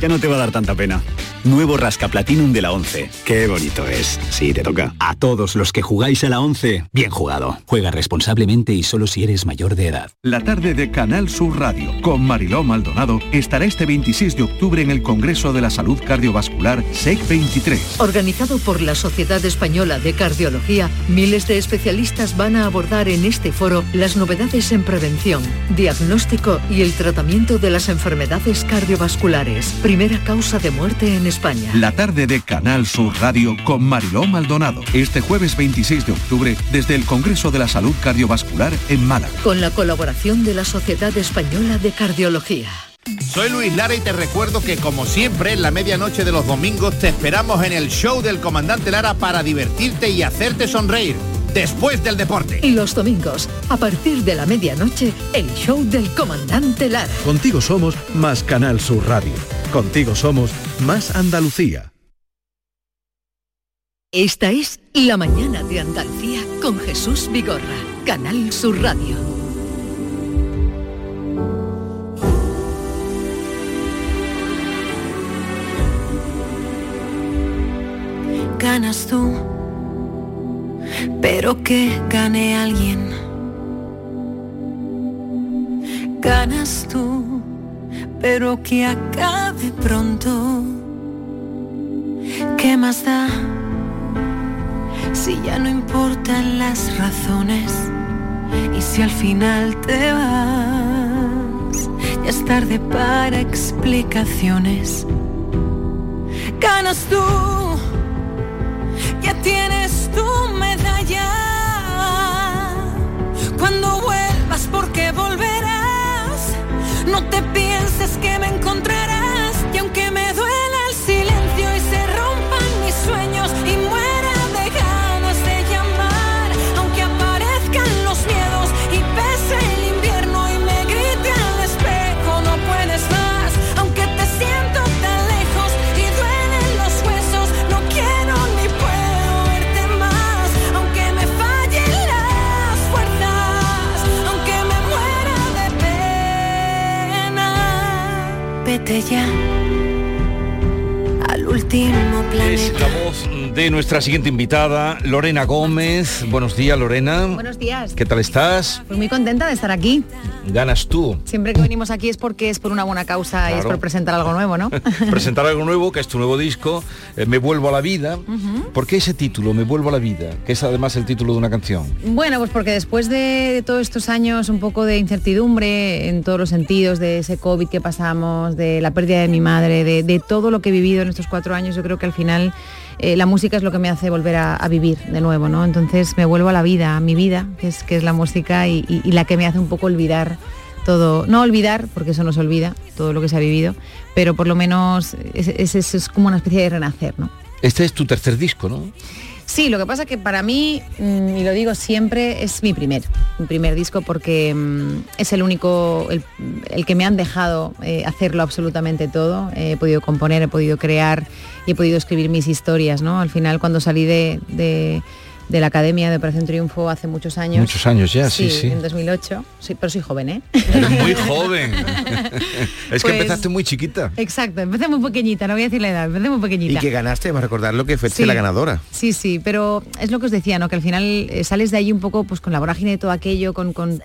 ya no te va a dar tanta pena. Nuevo Rasca Platinum de la 11. Qué bonito es. Sí, te toca. A todos los que jugáis a la 11, bien jugado. Juega responsablemente y solo si eres mayor de edad. La tarde de Canal Sur Radio con Mariló Maldonado estará este 26 de octubre en el Congreso de la Salud Cardiovascular SEC 23. Organizado por la Sociedad Española de Cardiología, miles de especialistas van a abordar en este foro las novedades en prevención, diagnóstico y el tratamiento de las enfermedades cardiovasculares, primera causa de muerte en España. La tarde de Canal Sur Radio con Mariló Maldonado. Este jueves 26 de octubre desde el Congreso de la Salud Cardiovascular en Málaga. Con la colaboración de la Sociedad Española de Cardiología. Soy Luis Lara y te recuerdo que como siempre en la medianoche de los domingos te esperamos en el show del comandante Lara para divertirte y hacerte sonreír después del deporte. Y los domingos, a partir de la medianoche, el show del comandante Lara. Contigo somos más Canal Sur Radio. Contigo somos más Andalucía. Esta es La mañana de Andalucía con Jesús Vigorra, Canal Sur Radio. Ganas tú, pero que gane alguien. Ganas tú, pero que acabe pronto. ¿Qué más da? Si ya no importan las razones y si al final te vas, ya es tarde para explicaciones. Ganas tú, ya tienes tu medalla. Cuando vuelvas, porque volverás, no te pienses que me encontrarás. Ya al último Es planeta. la voz de nuestra siguiente invitada, Lorena Gómez. Buenos días, Lorena. Buenos días. ¿Qué tal estás? Pues muy contenta de estar aquí. Ganas tú. Siempre que venimos aquí es porque es por una buena causa y es por presentar algo nuevo, ¿no? Presentar algo nuevo, que es tu nuevo disco, eh, Me vuelvo a la vida. Ujú. ¿Por qué ese título, Me vuelvo a la vida? Que es además el título de una canción. Bueno, pues porque después de todos estos años un poco de incertidumbre en todos los sentidos, de ese COVID que pasamos, de la pérdida de mi madre, de, de todo lo que he vivido en estos cuatro años, yo creo que al final eh, la música es lo que me hace volver a, vivir de nuevo, ¿no? Entonces me vuelvo a la vida, a mi vida, que es, que es la música y, la que me hace un poco olvidar todo, no olvidar, porque eso no se olvida, todo lo que se ha vivido, pero por lo menos es- es como una especie de renacer, ¿no? Este es tu tercer disco, ¿no? Sí, lo que pasa que para mí, mm, y lo digo siempre, es mi primer, mi primer disco porque mm, es el único, el, que me han dejado eh, hacerlo absolutamente todo. he podido componer, he podido crear y he podido escribir mis historias, ¿no? Al final cuando salí de- de la Academia de Operación Triunfo hace muchos años. Muchos años ya, sí, sí. En 2008, sí, pero soy joven, ¿eh? Eres muy joven. es que Pues- empezaste muy chiquita. Exacto, empecé muy pequeñita, no voy a decir la edad, empecé muy pequeñita. Y que ganaste, vamos a recordar lo que fuiste Sí. la ganadora. Sí, sí, pero es lo que os decía, ¿no? Que al final eh, sales de allí un poco pues con la vorágine de todo aquello, con, con-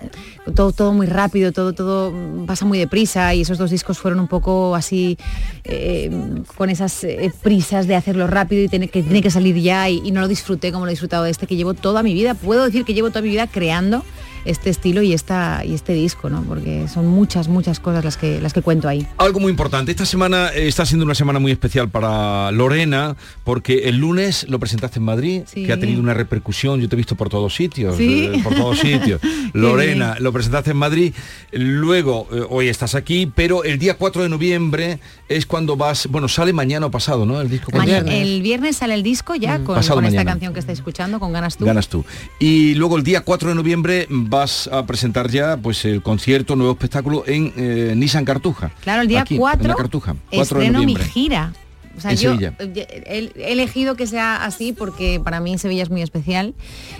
con todo, todo muy rápido, todo, todo pasa muy deprisa y esos dos discos fueron un poco así eh, con esas eh, prisas de hacerlo rápido y tener, que tiene que salir ya y, y no lo disfruté como lo he disfrutado este que llevo toda mi vida, puedo decir que llevo toda mi vida creando este estilo y, esta, y este disco, ¿no? Porque son muchas, muchas cosas las que, las que cuento ahí. Algo muy importante, esta semana eh, está siendo una semana muy especial para Lorena, porque el lunes lo presentaste en Madrid, Sí. que ha tenido una repercusión, yo te he visto por todos sitios, Sí. eh, por todos sitios. Lorena, lo presentaste en Madrid, luego eh, hoy estás aquí, pero el día 4 de noviembre es cuando vas, bueno, sale mañana o pasado, ¿no? El disco cuando- el viernes sale el disco ya con, Pasado con esta canción que estáis escuchando, con Ganas tú. Ganas tú. Y luego el día 4 de noviembre vas a presentar ya pues el concierto, nuevo espectáculo en eh, Nissan Cartuja. Claro, el día Aquí, 4 en la Cartuja. 4 de mi noviembre. gira. O sea, yo Sevilla. eh, he, elegido que sea así porque para mí Sevilla es muy especial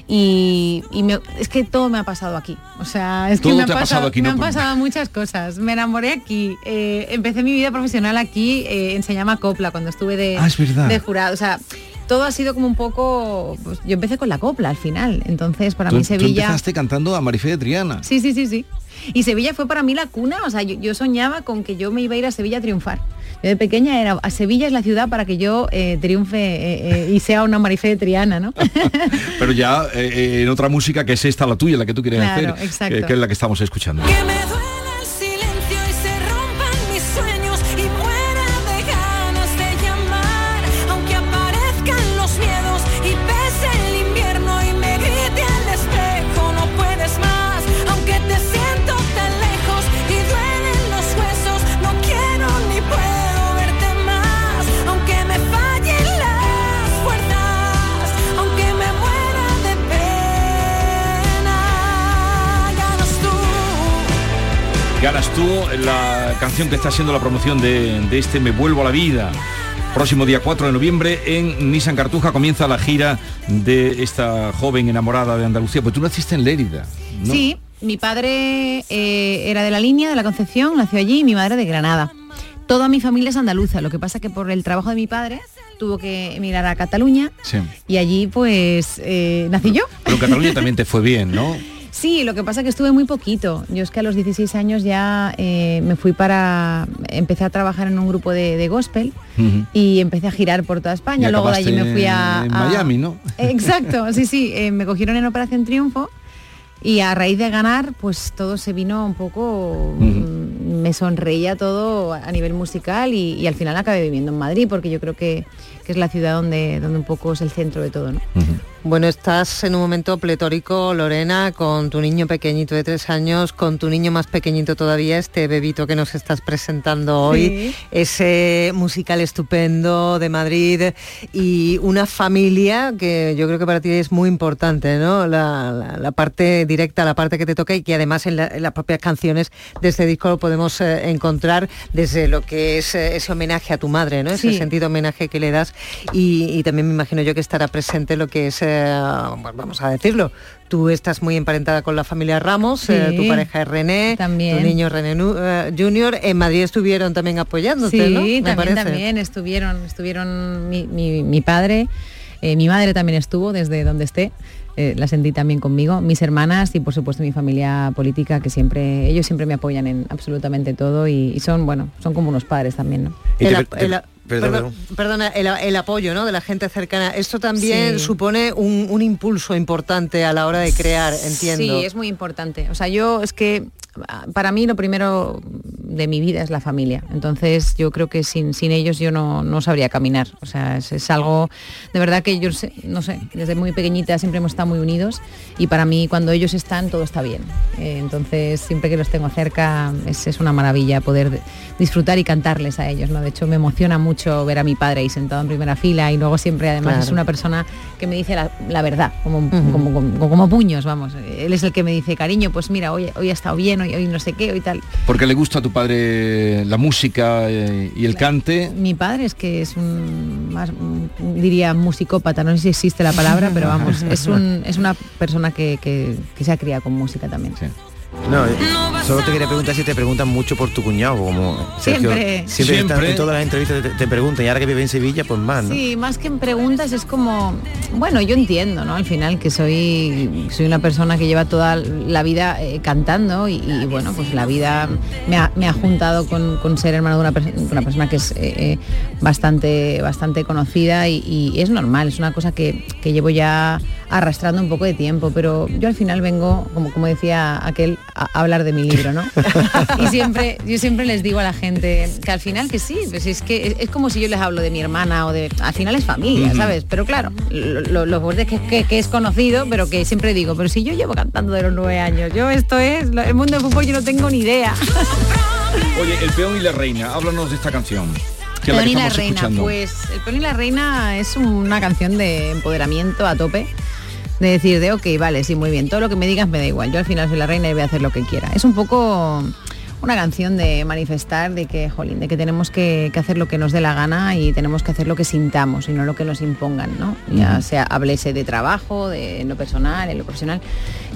y, y me- es que todo me ha pasado aquí. O sea, es que Todo me, te ha han pasado aquí, me ¿no? han pasado muchas cosas. Me enamoré aquí, eh, empecé mi vida profesional aquí eh, en Se llama Copla cuando estuve de, Ah, es de jurado. O sea, todo ha sido como un poco... pues, yo empecé con la copla al final, entonces para Tú- mí tú Sevilla... empezaste cantando a Marifé de Triana. Sí, sí, sí, sí. Y Sevilla fue para mí la cuna, o sea, yo, yo soñaba con que yo me iba a ir a Sevilla a triunfar. Yo de pequeña era, a Sevilla es la ciudad para que yo eh, triunfe eh, eh, y sea una Marifé de Triana, ¿no? Pero ya en otra música que es esta la tuya, la que tú quieres Claro, hacer, exacto. que, que es la que estamos escuchando. Que me Ganas tú la canción que está siendo la promoción de, de este Me Vuelvo a la Vida. Próximo día 4 de noviembre en Nissan Cartuja comienza la gira de esta joven enamorada de Andalucía. Pues tú naciste en Lérida. ¿no? Sí, mi padre eh, era de la línea de la Concepción, nació allí, y mi madre de Granada. Toda mi familia es andaluza, lo que pasa que por el trabajo de mi padre tuvo que emigrar a Cataluña Sí. y allí pues eh, nací yo. Pero en Cataluña también te fue bien, ¿no? Sí, lo que pasa que estuve muy poquito. Yo es que a los 16 años ya eh, me fui para... Empecé a trabajar en un grupo de, de gospel y empecé a girar por toda España. Y Luego de allí me fui a... En a- Miami, ¿no? Exacto, sí, sí. eh, me cogieron en Operación Triunfo y a raíz de ganar, pues todo se vino un poco... Me sonreía todo a nivel musical y, y al final acabé viviendo en Madrid porque yo creo que, que es la ciudad donde, donde un poco es el centro de todo, ¿no? Bueno, estás en un momento pletórico, Lorena, con tu niño pequeñito de tres años, con tu niño más pequeñito todavía, este bebito que nos estás presentando hoy, Sí. ese musical estupendo de Madrid y una familia que yo creo que para ti es muy importante, ¿no? La, la- la parte directa, la parte que te toca y que además en, la- en las propias canciones de este disco lo podemos eh, encontrar desde lo que es eh, ese homenaje a tu madre, ¿no? Ese Sí. sentido homenaje que le das y, y también me imagino yo que estará presente lo que es, eh, bueno, vamos a decirlo, tú estás muy emparentada con la familia Ramos, Sí. eh, tu pareja es René, También. tu niño René eh, Junior, en Madrid estuvieron también apoyándote, Sí, ¿no? Me también, parece. también estuvieron, estuvieron mi, mi- mi padre, eh, mi madre también estuvo desde donde esté. eh, la sentí también conmigo, mis hermanas y por supuesto mi familia política que siempre, ellos siempre me apoyan en absolutamente todo y, y son, bueno, son como unos padres también, ¿no? El ap- el a- Perdón, perdón, perdona, el, apoyo ¿no? de la gente cercana. Esto también Sí. supone un, un impulso importante a la hora de crear, entiendo. Sí, es muy importante. O sea, yo es que ah, para mí lo primero de mi vida es la familia. Entonces yo creo que sin, sin ellos yo no, no sabría caminar. O sea, es, es algo de verdad que yo sé- no sé, desde muy pequeñita siempre hemos estado muy unidos y para mí cuando ellos están todo está bien. Eh, entonces siempre que los tengo cerca es, es una maravilla poder de- disfrutar y cantarles a ellos. ¿no? De hecho me emociona mucho ver a mi padre ahí sentado en primera fila y luego siempre además Claro. es una persona que me dice la, la verdad, como, como, como puños, vamos. Él es el que me dice, cariño, pues mira, hoy, hoy ha estado bien, hoy, hoy no sé qué, hoy tal. Porque le gusta a tu padre la música eh, y el cante. Mi padre es que es un, más, diría musicópata, no sé si existe la palabra, pero vamos, es, un, es una persona que, que- que se ha criado con música también. No, eh, solo te quería preguntar si te preguntan mucho por tu cuñado, como Sergio. Siempre. Siempre, están- en todas las entrevistas te, te preguntan, y ahora que vive en Sevilla, pues más, ¿no? Sí, más que en preguntas es como, bueno, yo entiendo, ¿no? Al final que soy, soy una persona que lleva toda la vida eh, cantando y, y, bueno, pues la vida me ha, me ha juntado con, con ser hermano de una, perso- una persona que es eh, bastante, bastante conocida y, y es normal, es una cosa que, que llevo ya arrastrando un poco de tiempo, pero yo al final vengo, como, como decía aquel, a, hablar de mi libro, ¿no? y siempre, yo siempre les digo a la gente que al final que sí, pues es que es, es como si yo les hablo de mi hermana o de. Al final es familia. ¿sabes? Pero claro, lo, lo, lo es que, que- que es conocido, pero que siempre digo, pero si yo llevo cantando de los nueve años, yo esto es, el mundo del fútbol yo no tengo ni idea. Oye, El peón y la reina, háblanos de esta canción. Que la Peón que y la reina, escuchando. pues El Peón y la reina es una canción de empoderamiento a tope. De decir de ok, vale, sí, muy bien, todo lo que me digas me da igual. Yo al final soy la reina y voy a hacer lo que quiera. Es un poco una canción de manifestar de que, jolín, de que tenemos que, que hacer lo que nos dé la gana y tenemos que hacer lo que sintamos y no lo que nos impongan, ¿no? Ya sea háblese de trabajo, de en lo personal, en lo profesional.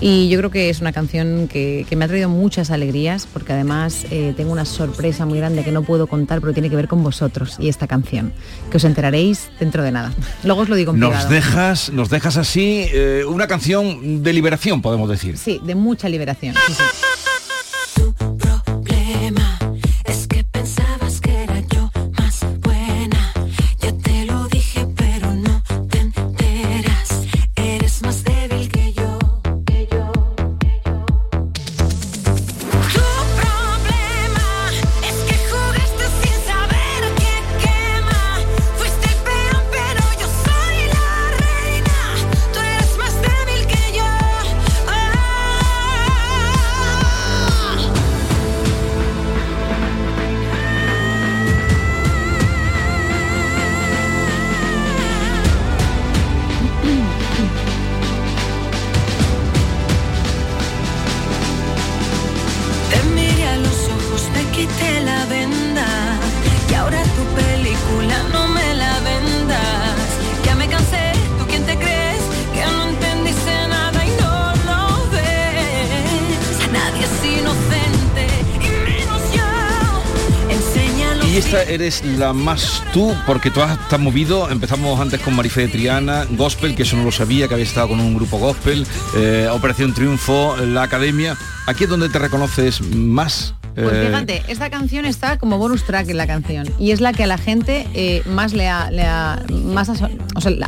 Y yo creo que es una canción que, que me ha traído muchas alegrías, porque además eh, tengo una sorpresa muy grande que no puedo contar, pero tiene que ver con vosotros y esta canción, que os enteraréis dentro de nada. Luego os lo digo en Nos privado. dejas, nos dejas así eh, una canción de liberación, podemos decir. Sí, de mucha liberación. sí, sí. La más tú, porque tú has estás movido. Empezamos antes con Marife de Triana, Gospel, que eso no lo sabía, que había estado con un grupo Gospel, eh, Operación Triunfo, la Academia. Aquí es donde te reconoces más. Pues eh, fíjate, esta canción está como bonus track en la canción y es la que a la gente eh, más le ha, le ha- más o sea,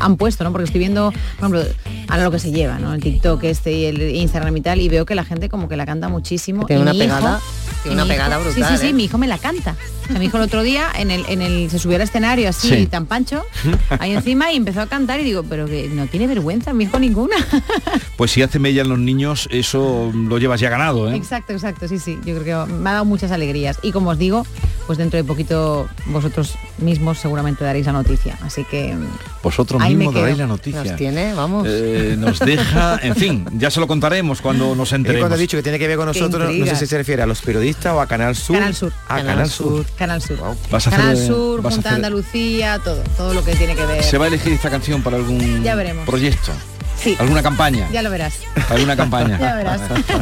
han puesto, ¿no? Porque estoy viendo, por ejemplo, ahora lo que se lleva, ¿no? El TikTok este y el Instagram y tal, y veo que la gente como que la canta muchísimo. Tiene una hijo- pegada, tiene una mi hijo- pegada brutal, Sí, sí, sí, ¿eh? mi hijo me la canta. Sea, mi hijo el otro día en el, en el se subió al escenario así Sí. tan pancho, ahí encima y empezó a cantar y digo, pero que no tiene vergüenza mi hijo ninguna. Pues si hace mella en los niños, eso lo llevas ya ganado, ¿eh? Exacto, exacto, sí, sí. Yo creo que me ha dado muchas alegrías. Y como os digo, pues dentro de poquito vosotros mismos seguramente daréis la noticia. Así que Vosotros mismos daréis la noticia. Nos tiene, vamos. Eh, nos deja, en fin, ya se lo contaremos cuando nos enteremos. cuando ha dicho que tiene que ver con nosotros, no sé si se refiere a los periodistas o a Canal Sur. Canal Sur. Ah, Canal, Sur. Canal Sur. Vas a Canal hacer- Sur, vas a Junta hacer- Andalucía, todo, todo lo que tiene que ver. ¿Se va a elegir esta canción para algún Ya veremos. proyecto? Sí. ¿Alguna campaña? Ya lo verás. ¿Alguna campaña? Ya verás.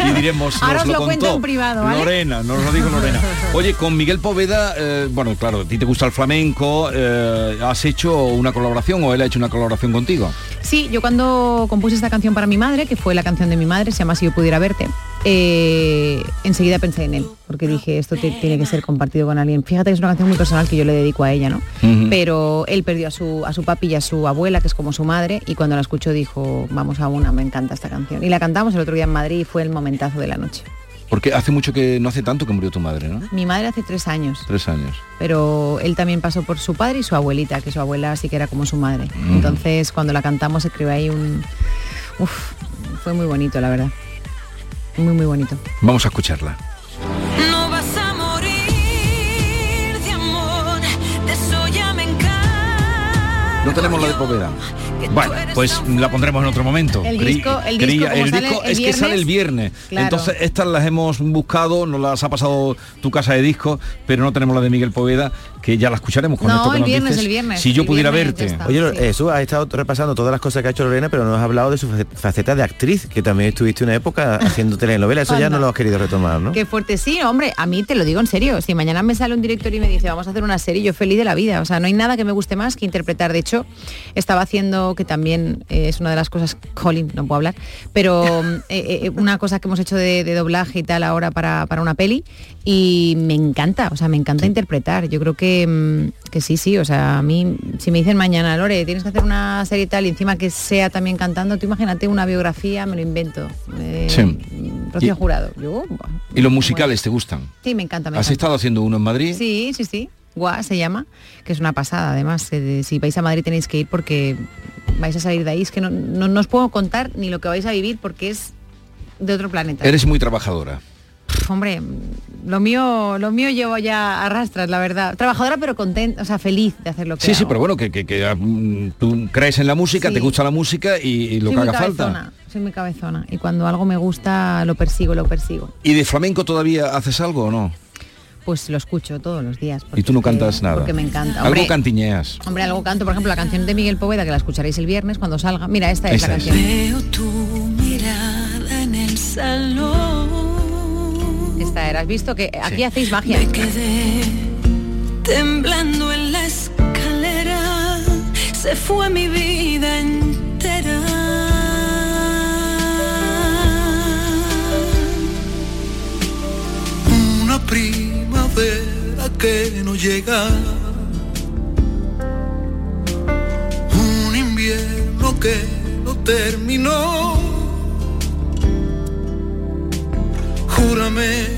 Y diremos, Ahora nos os lo, lo cuento en privado, ¿vale? Lorena, nos lo dijo Lorena. Oye, con Miguel Poveda, eh, bueno, claro, a ti te gusta el flamenco, eh, ¿has hecho una colaboración o él ha hecho una colaboración contigo? Sí, yo cuando compuse esta canción para mi madre, que fue la canción de mi madre, se llama Si yo pudiera verte, eh, enseguida pensé en él, porque dije, esto te- tiene que ser compartido con alguien. Fíjate que es una canción muy personal que yo le dedico a ella, ¿no? Pero él perdió a su, a su papi y a su abuela, que es como su madre, y cuando la escuchó dijo, vamos a una, me encanta esta canción. Y la cantamos el otro día en Madrid y fue el momentazo de la noche. Porque hace mucho que, no hace tanto que murió tu madre, ¿no? Mi madre hace tres años, Tres años. pero él también pasó por su padre y su abuelita, que su abuela sí que era como su madre. Entonces, cuando la cantamos, escribió ahí un... Uf, fue muy bonito, la verdad. Muy, muy bonito. Vamos a escucharla. No vas a morir de amor, de eso ya me encargo. No tenemos la de Poveda. Bueno, pues la pondremos en otro momento. El disco- el disco, como el sale disco el es que sale el viernes. claro. Entonces estas las hemos buscado, nos las ha pasado tu casa de disco, pero no tenemos la de Miguel Poveda, que ya la escucharemos con No, esto que el nos viernes, dices. el viernes, Si yo el pudiera viernes verte. está. Oye, Lo- Jesús, has estado repasando todas las cosas que ha hecho Lorena, pero no has hablado de su face- faceta de actriz, que también estuviste una época haciendo telenovelas. Eso ya no lo has querido retomar, ¿no? Qué fuerte, sí, hombre, a mí te lo digo en serio. Si mañana me sale un director y me dice, vamos a hacer una serie, yo feliz de la vida. O sea, no hay nada que me guste más que interpretar. De hecho, estaba haciendo, que también eh, es una de las cosas, Colin, no puedo hablar, pero eh, eh, una cosa que hemos hecho de, de doblaje y tal ahora para, para una peli y me encanta, o sea, me encanta interpretar. Yo creo que que, mm, que sí, sí, o sea, a mí, si me dicen mañana, Lore, tienes que hacer una serie tal y encima que sea también cantando, tú imagínate una biografía, me lo invento. Eh, Sí. Rocío Y- Jurado. Yo, ¿Y los musicales te gustan? sí, me encanta. Me ¿Has encanta. estado haciendo uno en Madrid? Sí, sí, sí. Gua se llama, que es una pasada. Además, eh, si vais a Madrid tenéis que ir porque vais a salir de ahí. Es que no, no, no os puedo contar ni lo que vais a vivir porque es de otro planeta. Eres muy trabajadora. Hombre, lo mío, lo mío llevo ya arrastras, la verdad. Trabajadora pero contenta, o sea, feliz de hacer lo que Sí, sí, pero bueno, que, que- que, mm, tú crees en la música, Sí. te gusta la música y, y lo soy que haga falta. cabezona, soy muy cabezona. Y cuando algo me gusta, lo persigo, lo persigo. ¿Y de flamenco todavía haces algo o no? Pues lo escucho todos los días. Y tú no cantas nada. porque me encanta. Algo cantiñeas. Hombre, algo canto, por ejemplo, la canción de Miguel Poveda, que la escucharéis el viernes cuando salga. Mira, esta es la es. canción. Veo tu mirada en el salón. Esta era, has visto que aquí Sí. hacéis magia. Me quedé temblando en la escalera. Se fue mi vida entera. una primavera que no llega, un invierno que no terminó. Júrame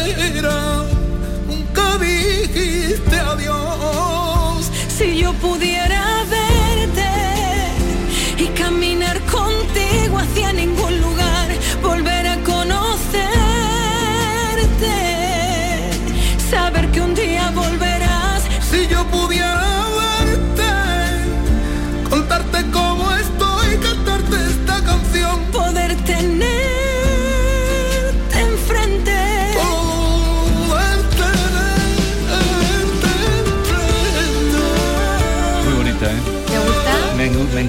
espera. Nunca dijiste adiós. Si yo pudiera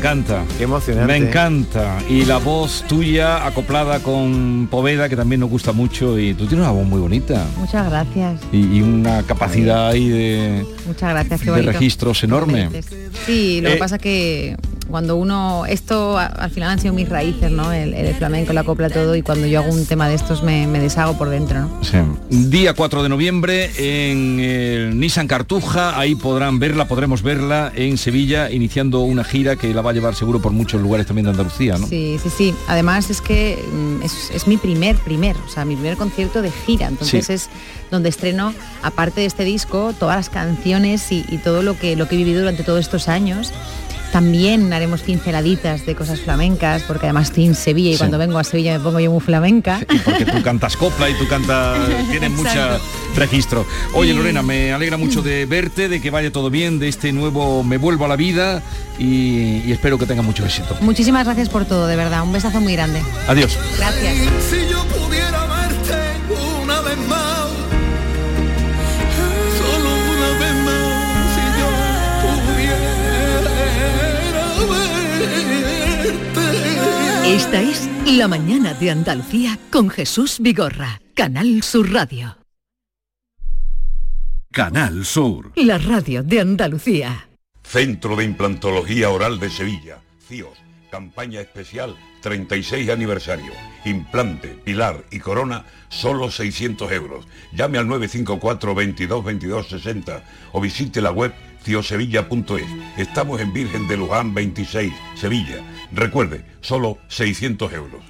encanta. Qué emocionante. Me encanta. Y la voz tuya acoplada con Poveda, que también nos gusta mucho. Y tú tienes una voz muy bonita. Muchas gracias. Y, y una capacidad ahí de, Muchas gracias. Qué de registros enorme. Sí, lo Eh, que pasa que cuando uno, esto al final han sido mis raíces, ¿no? El, el flamenco, la copla, todo, y cuando yo hago un tema de estos me, me deshago por dentro, ¿no? Sí. Día 4 de noviembre en el Nissan Cartuja, ahí podrán verla, podremos verla en Sevilla, iniciando una gira que la va a llevar seguro por muchos lugares también de Andalucía, ¿no? Sí, sí, sí. Además es que mm, es, es mi primer, primer, o sea, mi primer concierto de gira. Entonces Sí. es donde estreno, aparte de este disco, todas las canciones y, y todo lo que, lo que he vivido durante todos estos años. También haremos pinceladitas de cosas flamencas, porque además estoy en Sevilla y Sí. cuando vengo a Sevilla me pongo yo muy flamenca. Porque tú cantas copla y tú cantas, tienes Exacto. registro. Oye. Lorena, me alegra mucho de verte, de que vaya todo bien, de este nuevo Me vuelvo a la vida y, y espero que tenga mucho éxito. Muchísimas gracias por todo, de verdad. Un besazo muy grande. Adiós. Gracias. Esta es La mañana de Andalucía con Jesús Vigorra, Canal Sur Radio. Canal Sur. La radio de Andalucía. Centro de Implantología Oral de Sevilla, CIOS, campaña especial 36 aniversario. Implante, pilar y corona, solo 600 euros. Llame al 954 22 22 60 o visite la web ciosevilla.es. Estamos en Virgen de Luján 26, Sevilla. Recuerde, solo 600 euros.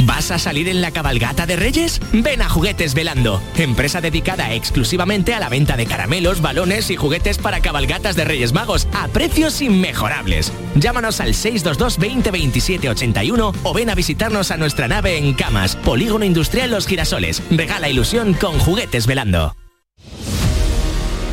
¿Vas a salir en la cabalgata de Reyes? Ven a Juguetes Velando, empresa dedicada exclusivamente a la venta de caramelos, balones y juguetes para cabalgatas de Reyes Magos a precios inmejorables. Llámanos al 622 20 27 81 o ven a visitarnos a nuestra nave en Camas, Polígono Industrial Los Girasoles. Regala ilusión con Juguetes Velando.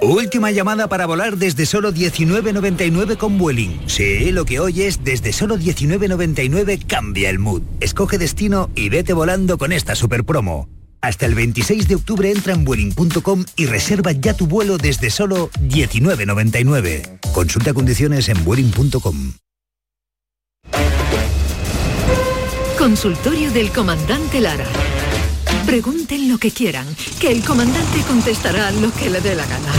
Última llamada para volar desde solo 19.99 con Vueling. Sí, lo que oyes desde solo 19.99 cambia el mood. Escoge destino y vete volando con esta super promo. Hasta el 26 de octubre entra en Vueling.com y reserva ya tu vuelo desde solo 19.99. Consulta condiciones en Vueling.com. Consultorio del comandante Lara. Pregunten lo que quieran, que el comandante contestará lo que le dé la gana.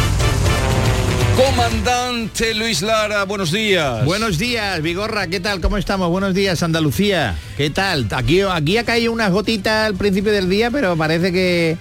Comandante Luis Lara, buenos días. Buenos días, Vigorra, ¿qué tal? ¿Cómo estamos? Buenos días, Andalucía. ¿Qué tal? Aquí, aquí ha caído unas gotitas al principio del día, pero parece que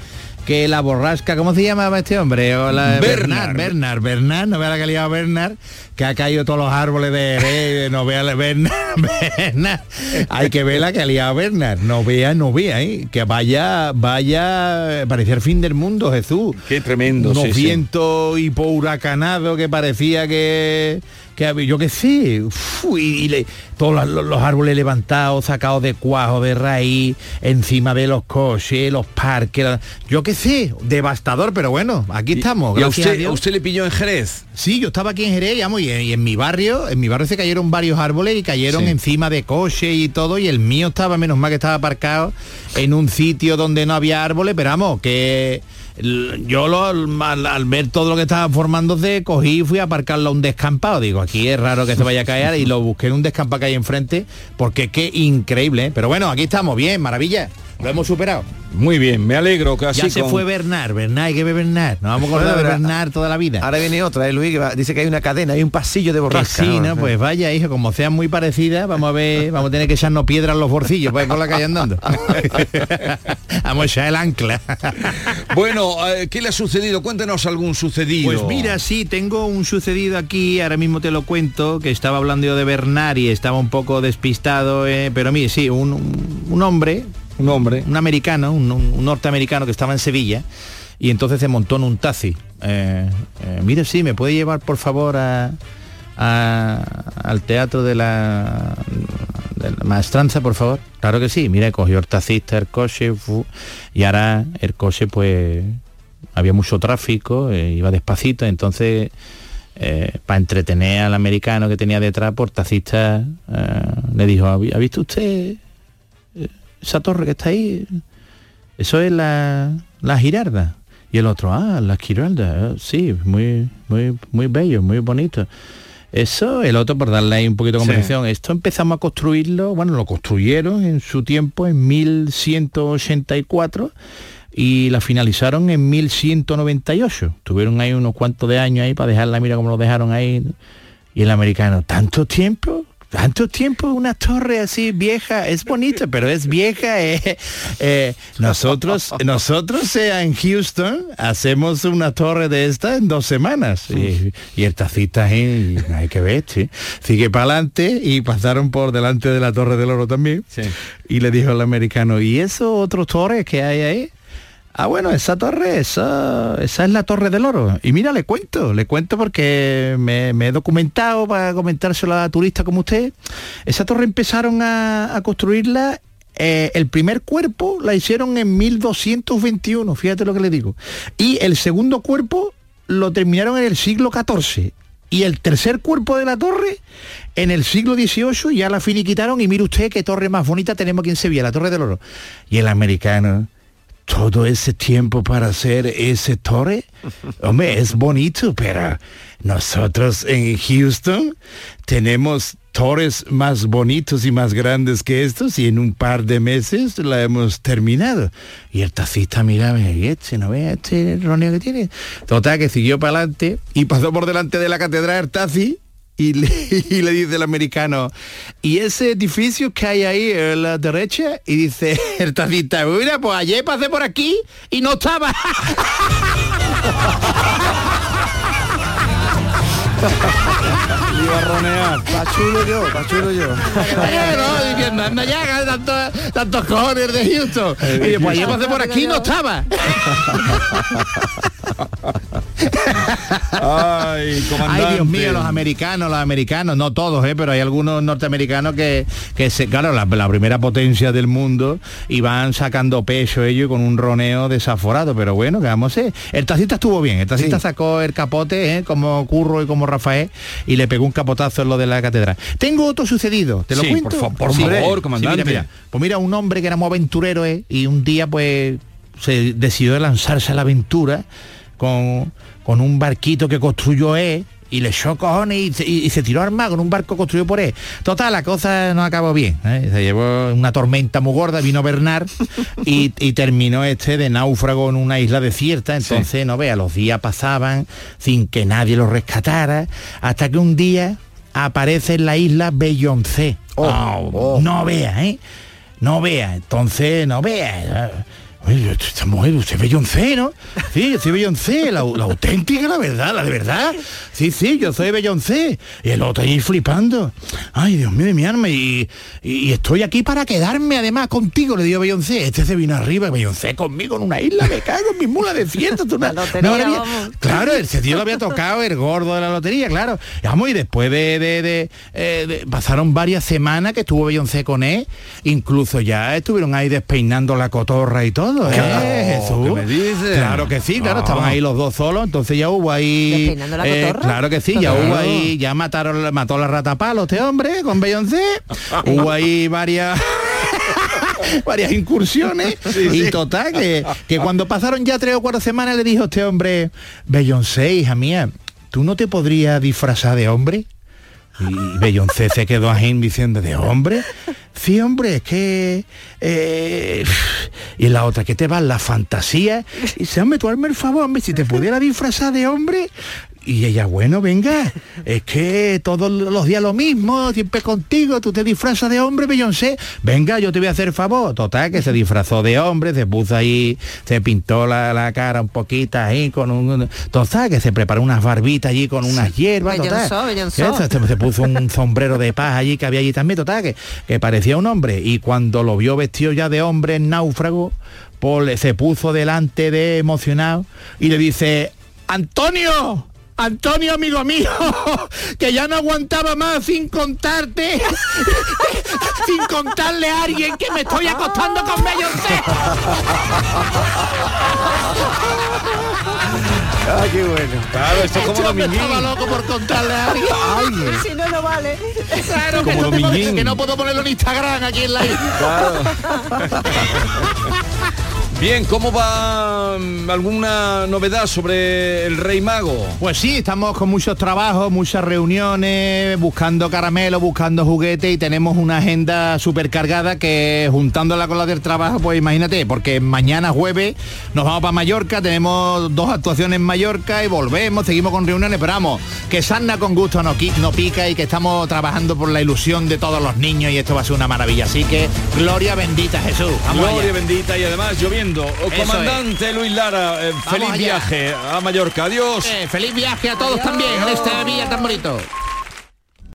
que la borrasca, ¿cómo se llamaba este hombre? O la- Bernard. Bernard, Bernard, no vea la liado Bernard, que ha caído todos los árboles de Jerez, no vea la Bernard, Bernard. Hay que ver la liado Bernard, no vea, no vea, ¿eh? que vaya, vaya, parecía el fin del mundo, Jesús. Qué tremendo, Unos sí, sí. vientos huracanados que parecía que que había- yo qué sé, uf, y, le- todos los, los árboles levantados, sacados de cuajo, de raíz, encima de los coches, los parques, la- yo qué sé, devastador, pero bueno, aquí estamos. ¿Y a usted, a usted le pilló en Jerez? Sí, yo estaba aquí en Jerez, llamo, y, en, y en mi barrio, en mi barrio se cayeron varios árboles y cayeron Sí. encima de coches y todo, y el mío estaba, menos mal que estaba aparcado en un sitio donde no había árboles, pero vamos, que yo lo, al, ver todo lo que estaba formándose, cogí y fui a aparcarlo a un descampado. Digo, aquí es raro que se vaya a caer y lo busqué en un descampado que hay enfrente, porque qué increíble, ¿eh? Pero bueno, aquí estamos, bien, maravilla. Lo hemos superado. Muy bien, me alegro que así ya se con- fue Bernard, Bernard, hay que ver Bernard. Nos vamos a acordar de Bernard toda la vida. Ahora viene otra, ¿eh, Luis? Que va- dice que hay una cadena, hay un pasillo de borrasca. sí, ¿no? Pues vaya, hijo, como sean muy parecidas, vamos a ver, vamos a tener que echarnos piedras en los bolsillos para ir por la calle andando. vamos a echar el ancla. Bueno, eh, ¿qué le ha sucedido? Cuéntenos algún sucedido. Pues mira, sí, tengo un sucedido aquí, ahora mismo te lo cuento, que estaba hablando yo de Bernard y estaba un poco despistado, eh, pero mire, sí, un- un hombre, un hombre, un americano, un, norteamericano que estaba en Sevilla y entonces se montó en un taxi. Eh, eh, mire, sí, me puede llevar por favor a, al teatro de la, maestranza, por favor. Claro que sí, mire, cogió el taxista el coche y ahora el coche pues había mucho tráfico, eh, iba despacito, entonces para entretener al americano que tenía detrás, por taxista eh, le dijo, ¿ha vi- ha visto usted eh, esa torre que está ahí? Eso es la, la Girarda. Y el otro, ah, la Girarda, eh, sí, muy, muy, muy bello, muy bonito. Eso, el otro, por darle ahí un poquito de Sí. conversación, esto empezamos a construirlo, bueno, lo construyeron en su tiempo, en 1184, y la finalizaron en 1198. Tuvieron ahí unos cuantos de años ahí para dejarla, mira cómo lo dejaron ahí. Y el americano, ¿tanto tiempo? ¿Tanto tiempo una torre así vieja? Es bonita, pero es vieja. eh. Eh, nosotros, nosotros eh, en Houston hacemos una torre de esta en dos semanas. Y, y el tacita ahí, hay que ver, sí. Sigue para adelante y pasaron por delante de la Torre del Oro también. Y le dijo el americano, ¿y esos otros torres que hay ahí? Ah, bueno, esa torre, esa, esa es la Torre del Oro. Y mira, le cuento, le cuento porque me, he documentado para comentárselo a turistas como usted. Esa torre empezaron a, a construirla, eh, el primer cuerpo la hicieron en 1221, fíjate lo que le digo. Y el segundo cuerpo lo terminaron en el siglo XIV. Y el tercer cuerpo de la torre en el siglo XVIII ya la finiquitaron y mire usted qué torre más bonita tenemos aquí en Sevilla, la Torre del Oro. Y el americano, todo ese tiempo para hacer ese torre, hombre, es bonito, pero nosotros en Houston tenemos torres más bonitos y más grandes que estos y en un par de meses la hemos terminado. Y el tacista mira, y este, no ve este roneo que tiene. Total, que siguió para adelante y pasó por delante de la catedral el taxi y le, dice el americano, ¿y ese edificio que hay ahí a la derecha? Y dice el tacita, mira, pues ayer pasé por aquí y no estaba. Iba a ronear. Va chulo yo, va chulo yo. no, diciendo, anda ya, tantos, tantos cojones de Houston. Y después ayer pasé por aquí y no estaba. Ay, comandante. Ay, Dios mío, los americanos, los americanos, no todos, ¿eh? pero hay algunos norteamericanos que, que se, claro, la, la primera potencia del mundo y van sacando pecho ellos con un roneo desaforado, pero bueno, que vamos a hacer. El taxista estuvo bien, el taxista sacó el capote, ¿eh? como Curro y como Rafael, y le pegó un capotazo en lo de la catedral. Tengo otro sucedido, ¿te lo Sí, cuento? por fa- por Sí, favor, mira, comandante. mira, mira. Pues mira, un hombre que era muy aventurero, ¿eh? y un día pues se decidió lanzarse a la aventura con, con un barquito que construyó él y le echó cojones y, se- y- y se tiró al mar con un barco construido por él. Total, la cosa no acabó bien. ¿eh? Se llevó una tormenta muy gorda, vino Bernard y, y terminó este de náufrago en una isla desierta. Entonces, no vea, los días pasaban sin que nadie lo rescatara, hasta que un día aparece en la isla Beyoncé. Oh, No vea, ¿eh? No vea, entonces no vea. Oye, esta mujer, usted es Beyoncé, ¿no? Sí, yo soy Beyoncé, la, la auténtica, la verdad, la de verdad. Sí, sí, yo soy Beyoncé. Y el otro ahí flipando. Ay, Dios mío de mi alma. Y, y- estoy aquí para quedarme además contigo, le digo Beyoncé. Este se vino arriba, Beyoncé conmigo en una isla, me cago en mi mula desierta. Tú, una- una maravilla. Claro, ese tío lo había tocado el gordo de la lotería, claro. Y Vamos, y después de, de- de, eh, de- pasaron varias semanas que estuvo Beyoncé con él, incluso ya estuvieron ahí despeinando la cotorra y todo, ¿eh, ¿Qué? Jesús? ¿Qué me dices? Claro que sí, claro, estaban ahí los dos solos, entonces ya hubo ahí. ¿Despeinando la eh, claro que sí, ya Claro. hubo ahí, ya mataron, mató la rata palo este hombre con Beyoncé, hubo ahí varias varias incursiones y total que, que cuando pasaron ya tres o cuatro semanas le dijo este hombre Beyoncé hija mía tú no te podrías disfrazar de hombre y Beyoncé se quedó ahí diciendo de hombre sí hombre es que eh, y la otra que te va la fantasía. Y dice hombre tú hazme el favor hombre si te pudiera disfrazar de hombre. Y ella, bueno, venga, es que todos los días lo mismo, siempre contigo, tú te disfrazas de hombre, Beyoncé, venga, yo te voy a hacer favor. Total, que se disfrazó de hombre, se puso ahí, se pintó la, la cara un poquito ahí con un... Total, que se preparó unas barbitas allí con unas hierbas, total. Que Se, se puso un sombrero de paz allí que había allí también, total, que, que parecía un hombre. Y cuando lo vio vestido ya de hombre en náufrago, le- se puso delante de emocionado y le dice, Antonio, Antonio, amigo mío, que ya no aguantaba más sin contarte, sin contarle a alguien que me estoy acostando con Beyoncé. Ah, qué bueno. Claro, esto es como Dominguín. estaba loco por contarle a alguien. Si no, no vale. Claro, que Como no, te puedo- que no puedo ponerlo en Instagram aquí en la isla. Bien, ¿cómo va mm, alguna novedad sobre el Rey Mago? Pues sí, estamos con muchos trabajos, muchas reuniones, buscando caramelos, buscando juguetes y tenemos una agenda súper cargada que juntándola con la del trabajo, pues imagínate, porque mañana jueves nos vamos para Mallorca, tenemos dos actuaciones en Mallorca y volvemos, seguimos con reuniones, pero vamos, que Sanna con gusto no, no pica y que estamos trabajando por la ilusión de todos los niños y esto va a ser una maravilla. Así que gloria bendita Jesús. Vamos Gloria allá. bendita y además lloviendo. Oh, Eso Comandante Luis Lara, eh, feliz allá. viaje a Mallorca. Adiós. Eh, feliz viaje a todos también en esta vía tan bonito.